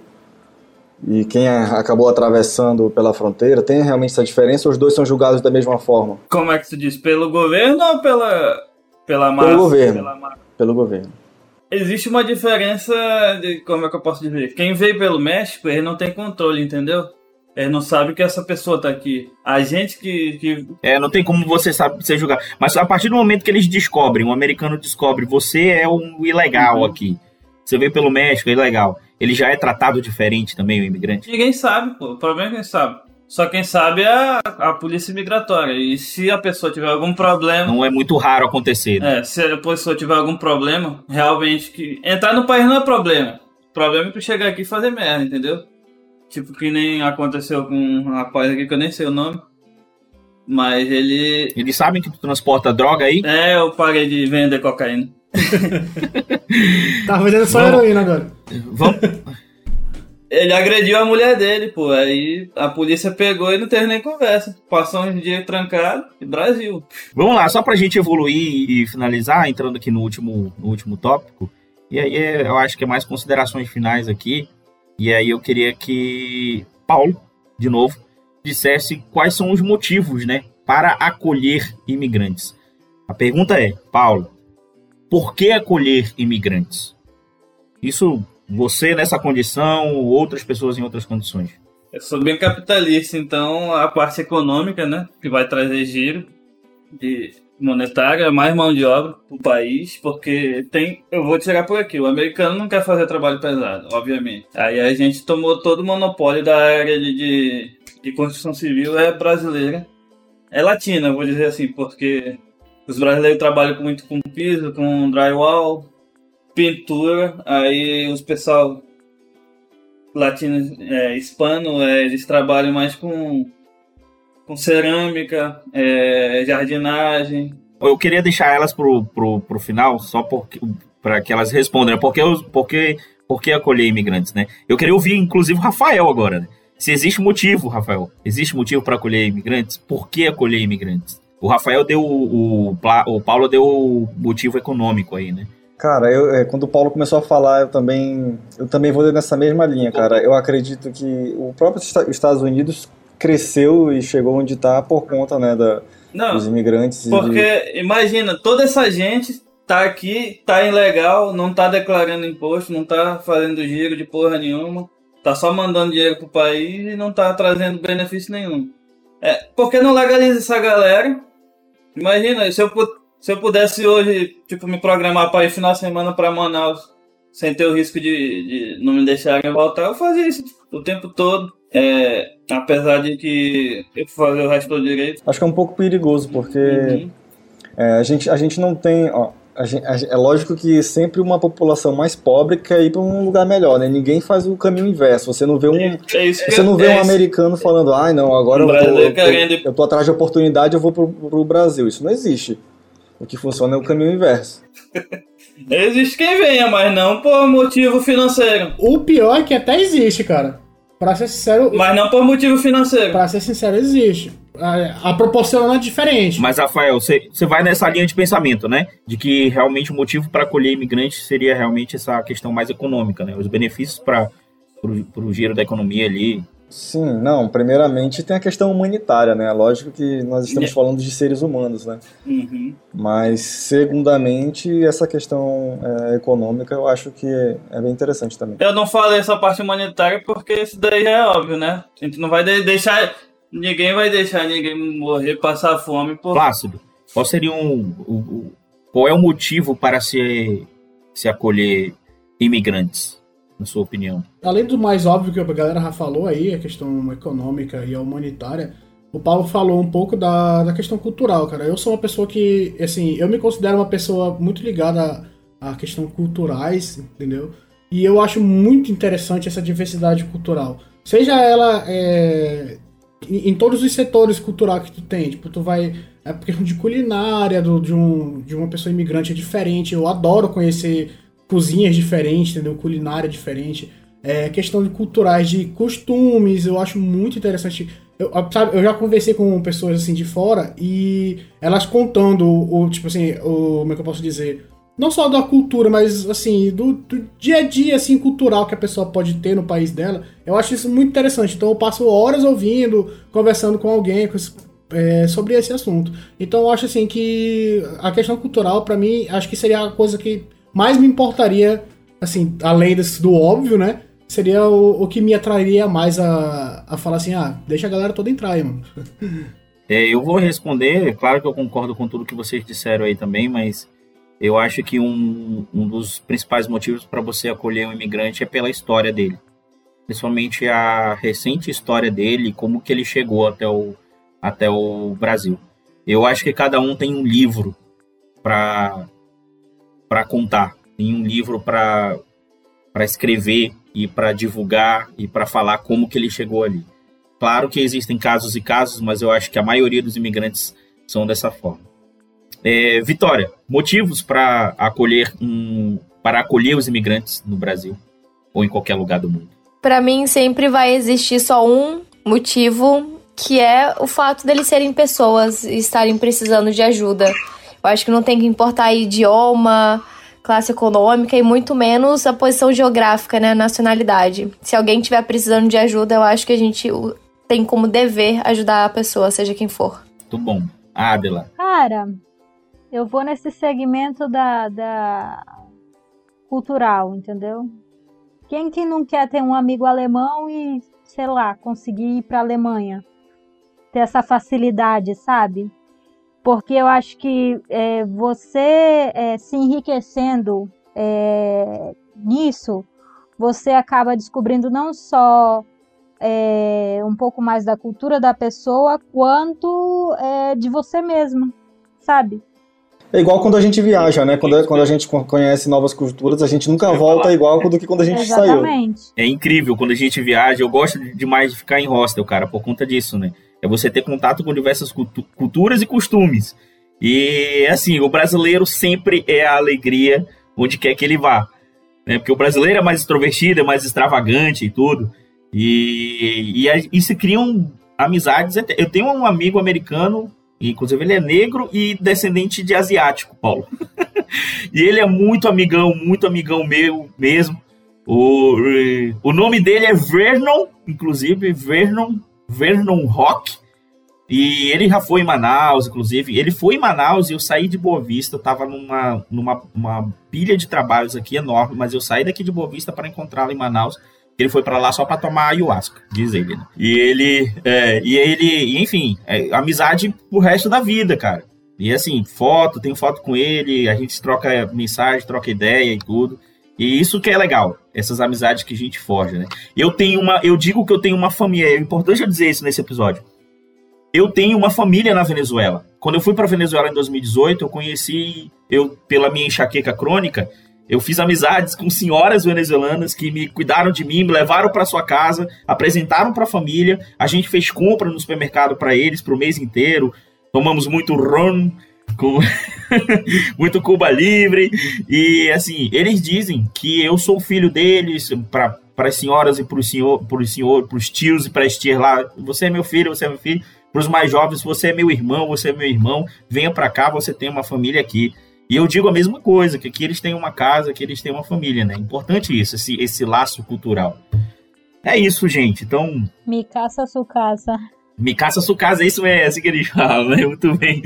e quem acabou atravessando pela fronteira, tem realmente essa diferença ou os dois são julgados da mesma forma? Como é que se diz? Pelo governo ou pela, pela massa? Pelo governo. Pela Pelo governo. Existe uma diferença de, como é que eu posso dizer? Quem veio pelo México, ele não tem controle, entendeu? Ele é, não sabe que essa pessoa tá aqui. A gente que, que. É, não tem como você saber você julgar. Mas a partir do momento que eles descobrem, um americano descobre, você é um ilegal uhum. aqui. Você veio pelo México, é ilegal. Ele já é tratado diferente também, o imigrante? Ninguém sabe, pô. O problema é quem sabe. Só quem sabe é a, a polícia migratória. E se a pessoa tiver algum problema. Não é muito raro acontecer. Né? É, se a pessoa tiver algum problema, realmente que. Entrar no país não é problema. O problema é tu chegar aqui e fazer merda, entendeu? Tipo, que nem aconteceu com um rapaz aqui que eu nem sei o nome. Mas ele. Eles sabem que tu transporta droga aí? É, eu parei de vender cocaína. (laughs) tá vendendo só Vamos... heroína agora. Vamos. Ele agrediu a mulher dele, pô. Aí a polícia pegou e não teve nem conversa. Passou uns dias trancado e Brasil. Vamos lá, só pra gente evoluir e finalizar, entrando aqui no último, no último tópico. E aí eu acho que é mais considerações finais aqui. E aí eu queria que Paulo, de novo, dissesse quais são os motivos, né, para acolher imigrantes. A pergunta é, Paulo, por que acolher imigrantes? Isso você nessa condição, outras pessoas em outras condições. Eu sou bem capitalista, então a parte econômica, né, que vai trazer giro de monetária, mais mão de obra para o país, porque tem. Eu vou tirar por aqui. O americano não quer fazer trabalho pesado, obviamente. Aí a gente tomou todo o monopólio da área de, de, de construção civil é brasileira. É latina, vou dizer assim, porque os brasileiros trabalham muito com piso, com drywall, pintura. Aí os pessoal latino, é, hispano, é, eles trabalham mais com com cerâmica, é, jardinagem. Eu queria deixar elas pro, pro, pro final, só para que elas respondam, né? porque, porque, porque acolher imigrantes, né? Eu queria ouvir, inclusive, o Rafael agora, né? Se existe motivo, Rafael, existe motivo para acolher imigrantes? Por que acolher imigrantes? O Rafael deu o, o, o Paulo deu o motivo econômico aí, né? Cara, eu, é, quando o Paulo começou a falar, eu também, eu também vou nessa mesma linha, cara. Eu acredito que o próprio Estados Unidos cresceu e chegou onde está por conta né, da, Não, dos imigrantes. Porque de... imagina, toda essa gente tá aqui, tá ilegal, não tá declarando imposto, não tá fazendo giro de porra nenhuma, tá só mandando dinheiro pro país e não tá trazendo benefício nenhum. É, por que não legaliza essa galera? Imagina, se eu, se eu pudesse hoje, tipo, me programar para ir final de semana para Manaus, sem ter o risco de, de não me deixarem voltar, eu fazia isso o tempo todo. É, apesar de que eu fazer o resto do direito. Acho que é um pouco perigoso, porque uhum. é, a, gente, a gente não tem. Ó, a gente, a, é lógico que sempre uma população mais pobre quer ir para um lugar melhor, né? Ninguém faz o caminho inverso. Você não vê um, é, é você não vê um americano falando, ai ah, não, agora um eu, tô, eu, tô, eu tô atrás de oportunidade, eu vou pro, pro Brasil. Isso não existe. O que funciona é o caminho inverso. existe quem venha, mas não por motivo financeiro. O pior é que até existe, cara. Pra ser sincero. Mas não por motivo financeiro. Pra ser sincero, existe. A, a proporção é diferente. Mas, Rafael, você vai nessa linha de pensamento, né? De que realmente o motivo para acolher imigrantes seria realmente essa questão mais econômica, né? Os benefícios para o giro da economia ali Sim, não, primeiramente tem a questão humanitária, né? Lógico que nós estamos é. falando de seres humanos, né? Uhum. Mas, segundamente, essa questão é, econômica eu acho que é bem interessante também. Eu não falei essa parte humanitária porque isso daí é óbvio, né? A gente não vai deixar. Ninguém vai deixar ninguém morrer, passar fome. Por... Plácido, qual seria um. um qual é o motivo para se, se acolher imigrantes? Na sua opinião? Além do mais óbvio que a galera já falou aí, a questão econômica e a humanitária, o Paulo falou um pouco da, da questão cultural, cara. Eu sou uma pessoa que, assim, eu me considero uma pessoa muito ligada à questão culturais, entendeu? E eu acho muito interessante essa diversidade cultural. Seja ela é, em, todos os setores culturais que tu tem. Tipo, tu vai. É questão de culinária, do, de, um, de uma pessoa imigrante é diferente. Eu adoro conhecer cozinhas diferentes, entendeu? Culinária diferente. É, questão de culturais, de costumes, eu acho muito interessante. Eu, sabe, eu já conversei com pessoas assim de fora e elas contando o, tipo assim, o, como é que eu posso dizer? Não só da cultura, mas assim, do, do dia a dia assim, cultural que a pessoa pode ter no país dela. Eu acho isso muito interessante. Então eu passo horas ouvindo, conversando com alguém com esse, é, sobre esse assunto. Então eu acho assim que a questão cultural, para mim, acho que seria a coisa que mais me importaria, assim, além desse, do óbvio, né? Seria o, o que me atrairia mais a, a falar assim, ah, deixa a galera toda entrar aí, mano. (laughs) É, eu vou responder, claro que eu concordo com tudo que vocês disseram aí também, mas eu acho que um, um dos principais motivos para você acolher um imigrante é pela história dele. Principalmente a recente história dele, como que ele chegou até o, até o Brasil. Eu acho que cada um tem um livro para para contar, tem um livro para escrever e para divulgar e para falar como que ele chegou ali. Claro que existem casos e casos, mas eu acho que a maioria dos imigrantes são dessa forma. É, Vitória, motivos para acolher um, para acolher os imigrantes no Brasil ou em qualquer lugar do mundo? Para mim sempre vai existir só um motivo, que é o fato deles serem pessoas e estarem precisando de ajuda. Eu acho que não tem que importar idioma, classe econômica e muito menos a posição geográfica, né, a nacionalidade. Se alguém tiver precisando de ajuda, eu acho que a gente tem como dever ajudar a pessoa, seja quem for. Muito bom. Adela. Cara, eu vou nesse segmento da, da cultural, entendeu? Quem que não quer ter um amigo alemão e, sei lá, conseguir ir para Alemanha? Ter essa facilidade, sabe? Porque eu acho que é, você é, se enriquecendo é, nisso, você acaba descobrindo não só é, um pouco mais da cultura da pessoa, quanto é, de você mesmo, sabe? É igual quando a gente viaja, né? Quando, quando a gente conhece novas culturas, a gente nunca volta igual do que quando a gente Exatamente. saiu. É incrível quando a gente viaja. Eu gosto demais de ficar em hostel, cara, por conta disso, né? É você ter contato com diversas culturas e costumes. E, assim, o brasileiro sempre é a alegria onde quer que ele vá. Né? Porque o brasileiro é mais extrovertido, é mais extravagante e tudo. E, e, e se criam amizades. Eu tenho um amigo americano Inclusive, ele é negro e descendente de asiático, Paulo. (laughs) e ele é muito amigão, muito amigão meu mesmo. O, o nome dele é Vernon, inclusive, Vernon, Vernon Rock. E ele já foi em Manaus, inclusive. Ele foi em Manaus e eu saí de Boa Vista. Eu tava numa, numa uma pilha de trabalhos aqui enorme, mas eu saí daqui de Boa Vista para encontrá-lo em Manaus ele foi para lá só para tomar ayahuasca, diz ele. Né? E ele, é, e ele, enfim, é, amizade pro resto da vida, cara. E assim, foto, tem foto com ele, a gente troca mensagem, troca ideia e tudo. E isso que é legal, essas amizades que a gente forja, né? Eu tenho uma, eu digo que eu tenho uma família, é importante eu dizer isso nesse episódio. Eu tenho uma família na Venezuela. Quando eu fui para Venezuela em 2018, eu conheci, eu pela minha enxaqueca crônica, eu fiz amizades com senhoras venezuelanas que me cuidaram de mim, me levaram para sua casa, apresentaram para a família. A gente fez compra no supermercado para eles para o mês inteiro. Tomamos muito rum, com (laughs) muito Cuba Livre. E assim, eles dizem que eu sou filho deles para as senhoras e para os senhor, para os senhor, para os tios e para as tias lá. Você é meu filho, você é meu filho. Para os mais jovens, você é meu irmão, você é meu irmão. Venha para cá, você tem uma família aqui. E eu digo a mesma coisa, que aqui eles têm uma casa, que eles têm uma família, né? Importante isso, esse, esse laço cultural. É isso, gente. Então. Me caça sua casa. Me caça sua casa, é isso é assim que eles (laughs) falam, né? Muito bem.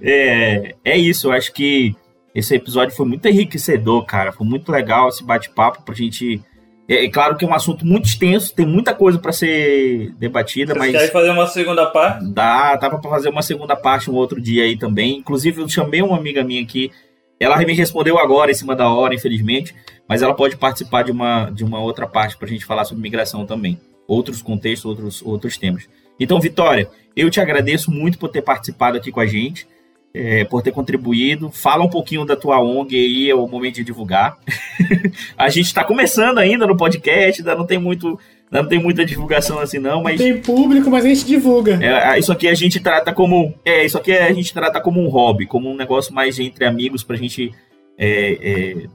É, é isso, eu acho que esse episódio foi muito enriquecedor, cara. Foi muito legal esse bate-papo pra gente é, é, claro que é um assunto muito extenso, tem muita coisa para ser debatida, Vocês mas. Quer fazer uma segunda parte? Dá, dá para fazer uma segunda parte um outro dia aí também. Inclusive, eu chamei uma amiga minha aqui. Ela me respondeu agora, em cima da hora, infelizmente, mas ela pode participar de uma, de uma outra parte para a gente falar sobre migração também. Outros contextos, outros, outros temas. Então, Vitória, eu te agradeço muito por ter participado aqui com a gente é, por ter contribuído. Fala um pouquinho da tua ONG aí, é o momento de divulgar. (laughs) a gente está começando ainda no podcast, ainda não tem muito. Não tem muita divulgação assim, não, mas. Tem público, mas a gente divulga. É, isso aqui a gente trata como. É, isso aqui a gente trata como um hobby, como um negócio mais entre amigos pra gente é, é,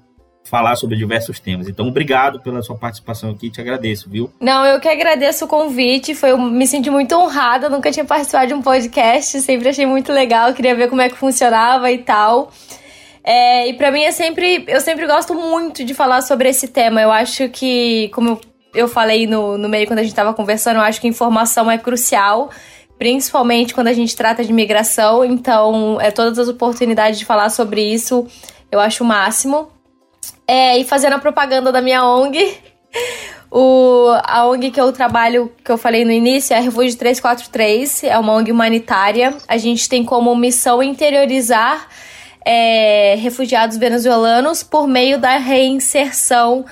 falar sobre diversos temas. Então, obrigado pela sua participação aqui, te agradeço, viu? Não, eu que agradeço o convite, foi, eu me senti muito honrada, nunca tinha participado de um podcast, sempre achei muito legal, queria ver como é que funcionava e tal. É, e para mim é sempre, eu sempre gosto muito de falar sobre esse tema. Eu acho que, como eu falei no, no meio quando a gente estava conversando, eu acho que informação é crucial principalmente quando a gente trata de migração. Então, é todas as oportunidades de falar sobre isso, eu acho o máximo. É, e fazendo a propaganda da minha ONG. O, a ONG que eu trabalho, que eu falei no início, é a Refúgio 343, é uma ONG humanitária. A gente tem como missão interiorizar é, refugiados venezuelanos por meio da reinserção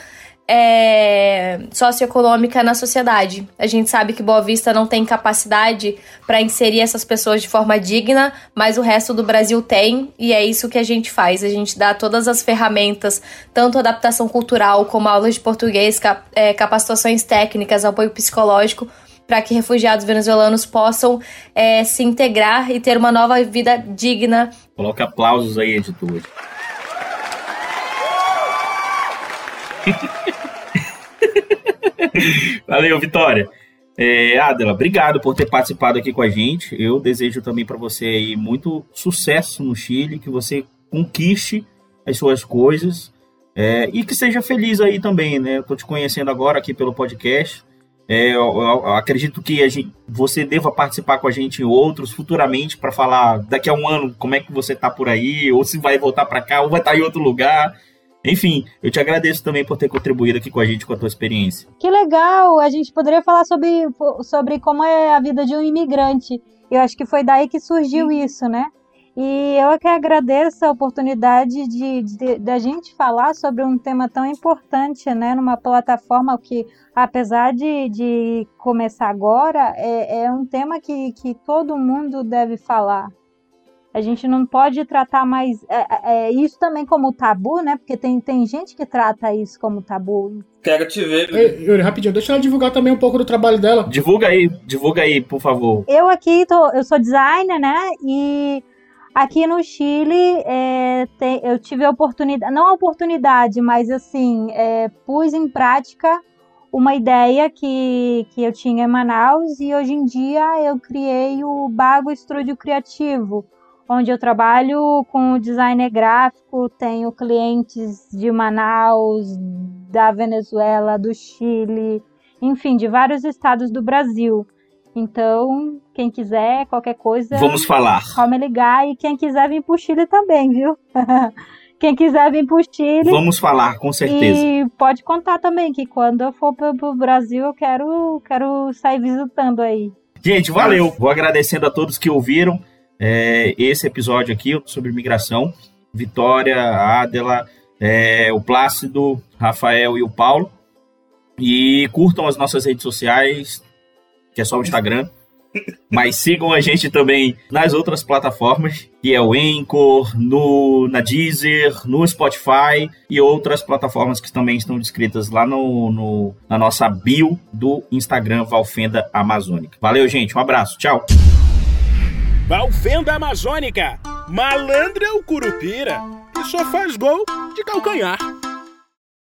é, socioeconômica na sociedade. A gente sabe que Boa Vista não tem capacidade para inserir essas pessoas de forma digna, mas o resto do Brasil tem, e é isso que a gente faz. A gente dá todas as ferramentas, tanto adaptação cultural como aulas de português, cap é, capacitações técnicas, apoio psicológico, para que refugiados venezuelanos possam é, se integrar e ter uma nova vida digna. Coloca aplausos aí, editor. (laughs) Valeu, Vitória. É, Adela, obrigado por ter participado aqui com a gente. Eu desejo também para você aí muito sucesso no Chile, que você conquiste as suas coisas é, e que seja feliz aí também, né? Eu tô te conhecendo agora aqui pelo podcast. É, eu, eu, eu, acredito que gente, você deva participar com a gente em outros futuramente para falar daqui a um ano como é que você tá por aí, ou se vai voltar para cá, ou vai estar tá em outro lugar. Enfim, eu te agradeço também por ter contribuído aqui com a gente com a tua experiência. Que legal! A gente poderia falar sobre, sobre como é a vida de um imigrante. Eu acho que foi daí que surgiu isso, né? E eu é que agradeço a oportunidade de, de, de, a gente falar sobre um tema tão importante, né, numa plataforma que, apesar de, de começar agora, é, é um tema que, que todo mundo deve falar. A gente não pode tratar mais é, é, é isso também como tabu, né? Porque tem, tem gente que trata isso como tabu. Quero te ver. Ei, Yuri, rapidinho, deixa ela divulgar também um pouco do trabalho dela. Divulga aí, divulga aí, por favor. Eu aqui, tô, eu sou designer, né? E Aqui no Chile, é, tem, eu tive a oportunidade, não a oportunidade, mas assim, é, pus em prática uma ideia que, que eu tinha em Manaus e hoje em dia eu criei o Bago Estúdio Criativo, onde eu trabalho com designer gráfico, tenho clientes de Manaus, da Venezuela, do Chile, enfim, de vários estados do Brasil. Então, quem quiser, qualquer coisa. Vamos falar. Só me ligar. E quem quiser vir pro Chile também, viu? (laughs) quem quiser vir pro Chile. Vamos falar, com certeza. E pode contar também que quando eu for pro, pro Brasil, eu quero, quero sair visitando aí. Gente, valeu. Vou agradecendo a todos que ouviram é, esse episódio aqui sobre migração. Vitória, Adela, é, o Plácido, Rafael e o Paulo. E curtam as nossas redes sociais, que é só o Instagram. (laughs) Mas sigam a gente também nas outras plataformas, que é o Anchor, no, na Deezer, no Spotify e outras plataformas que também estão descritas lá no, no na nossa bio do Instagram Valfenda Amazônica. Valeu, gente. Um abraço. Tchau. Valfenda Amazônica. Malandra é o Curupira, que só faz gol de calcanhar.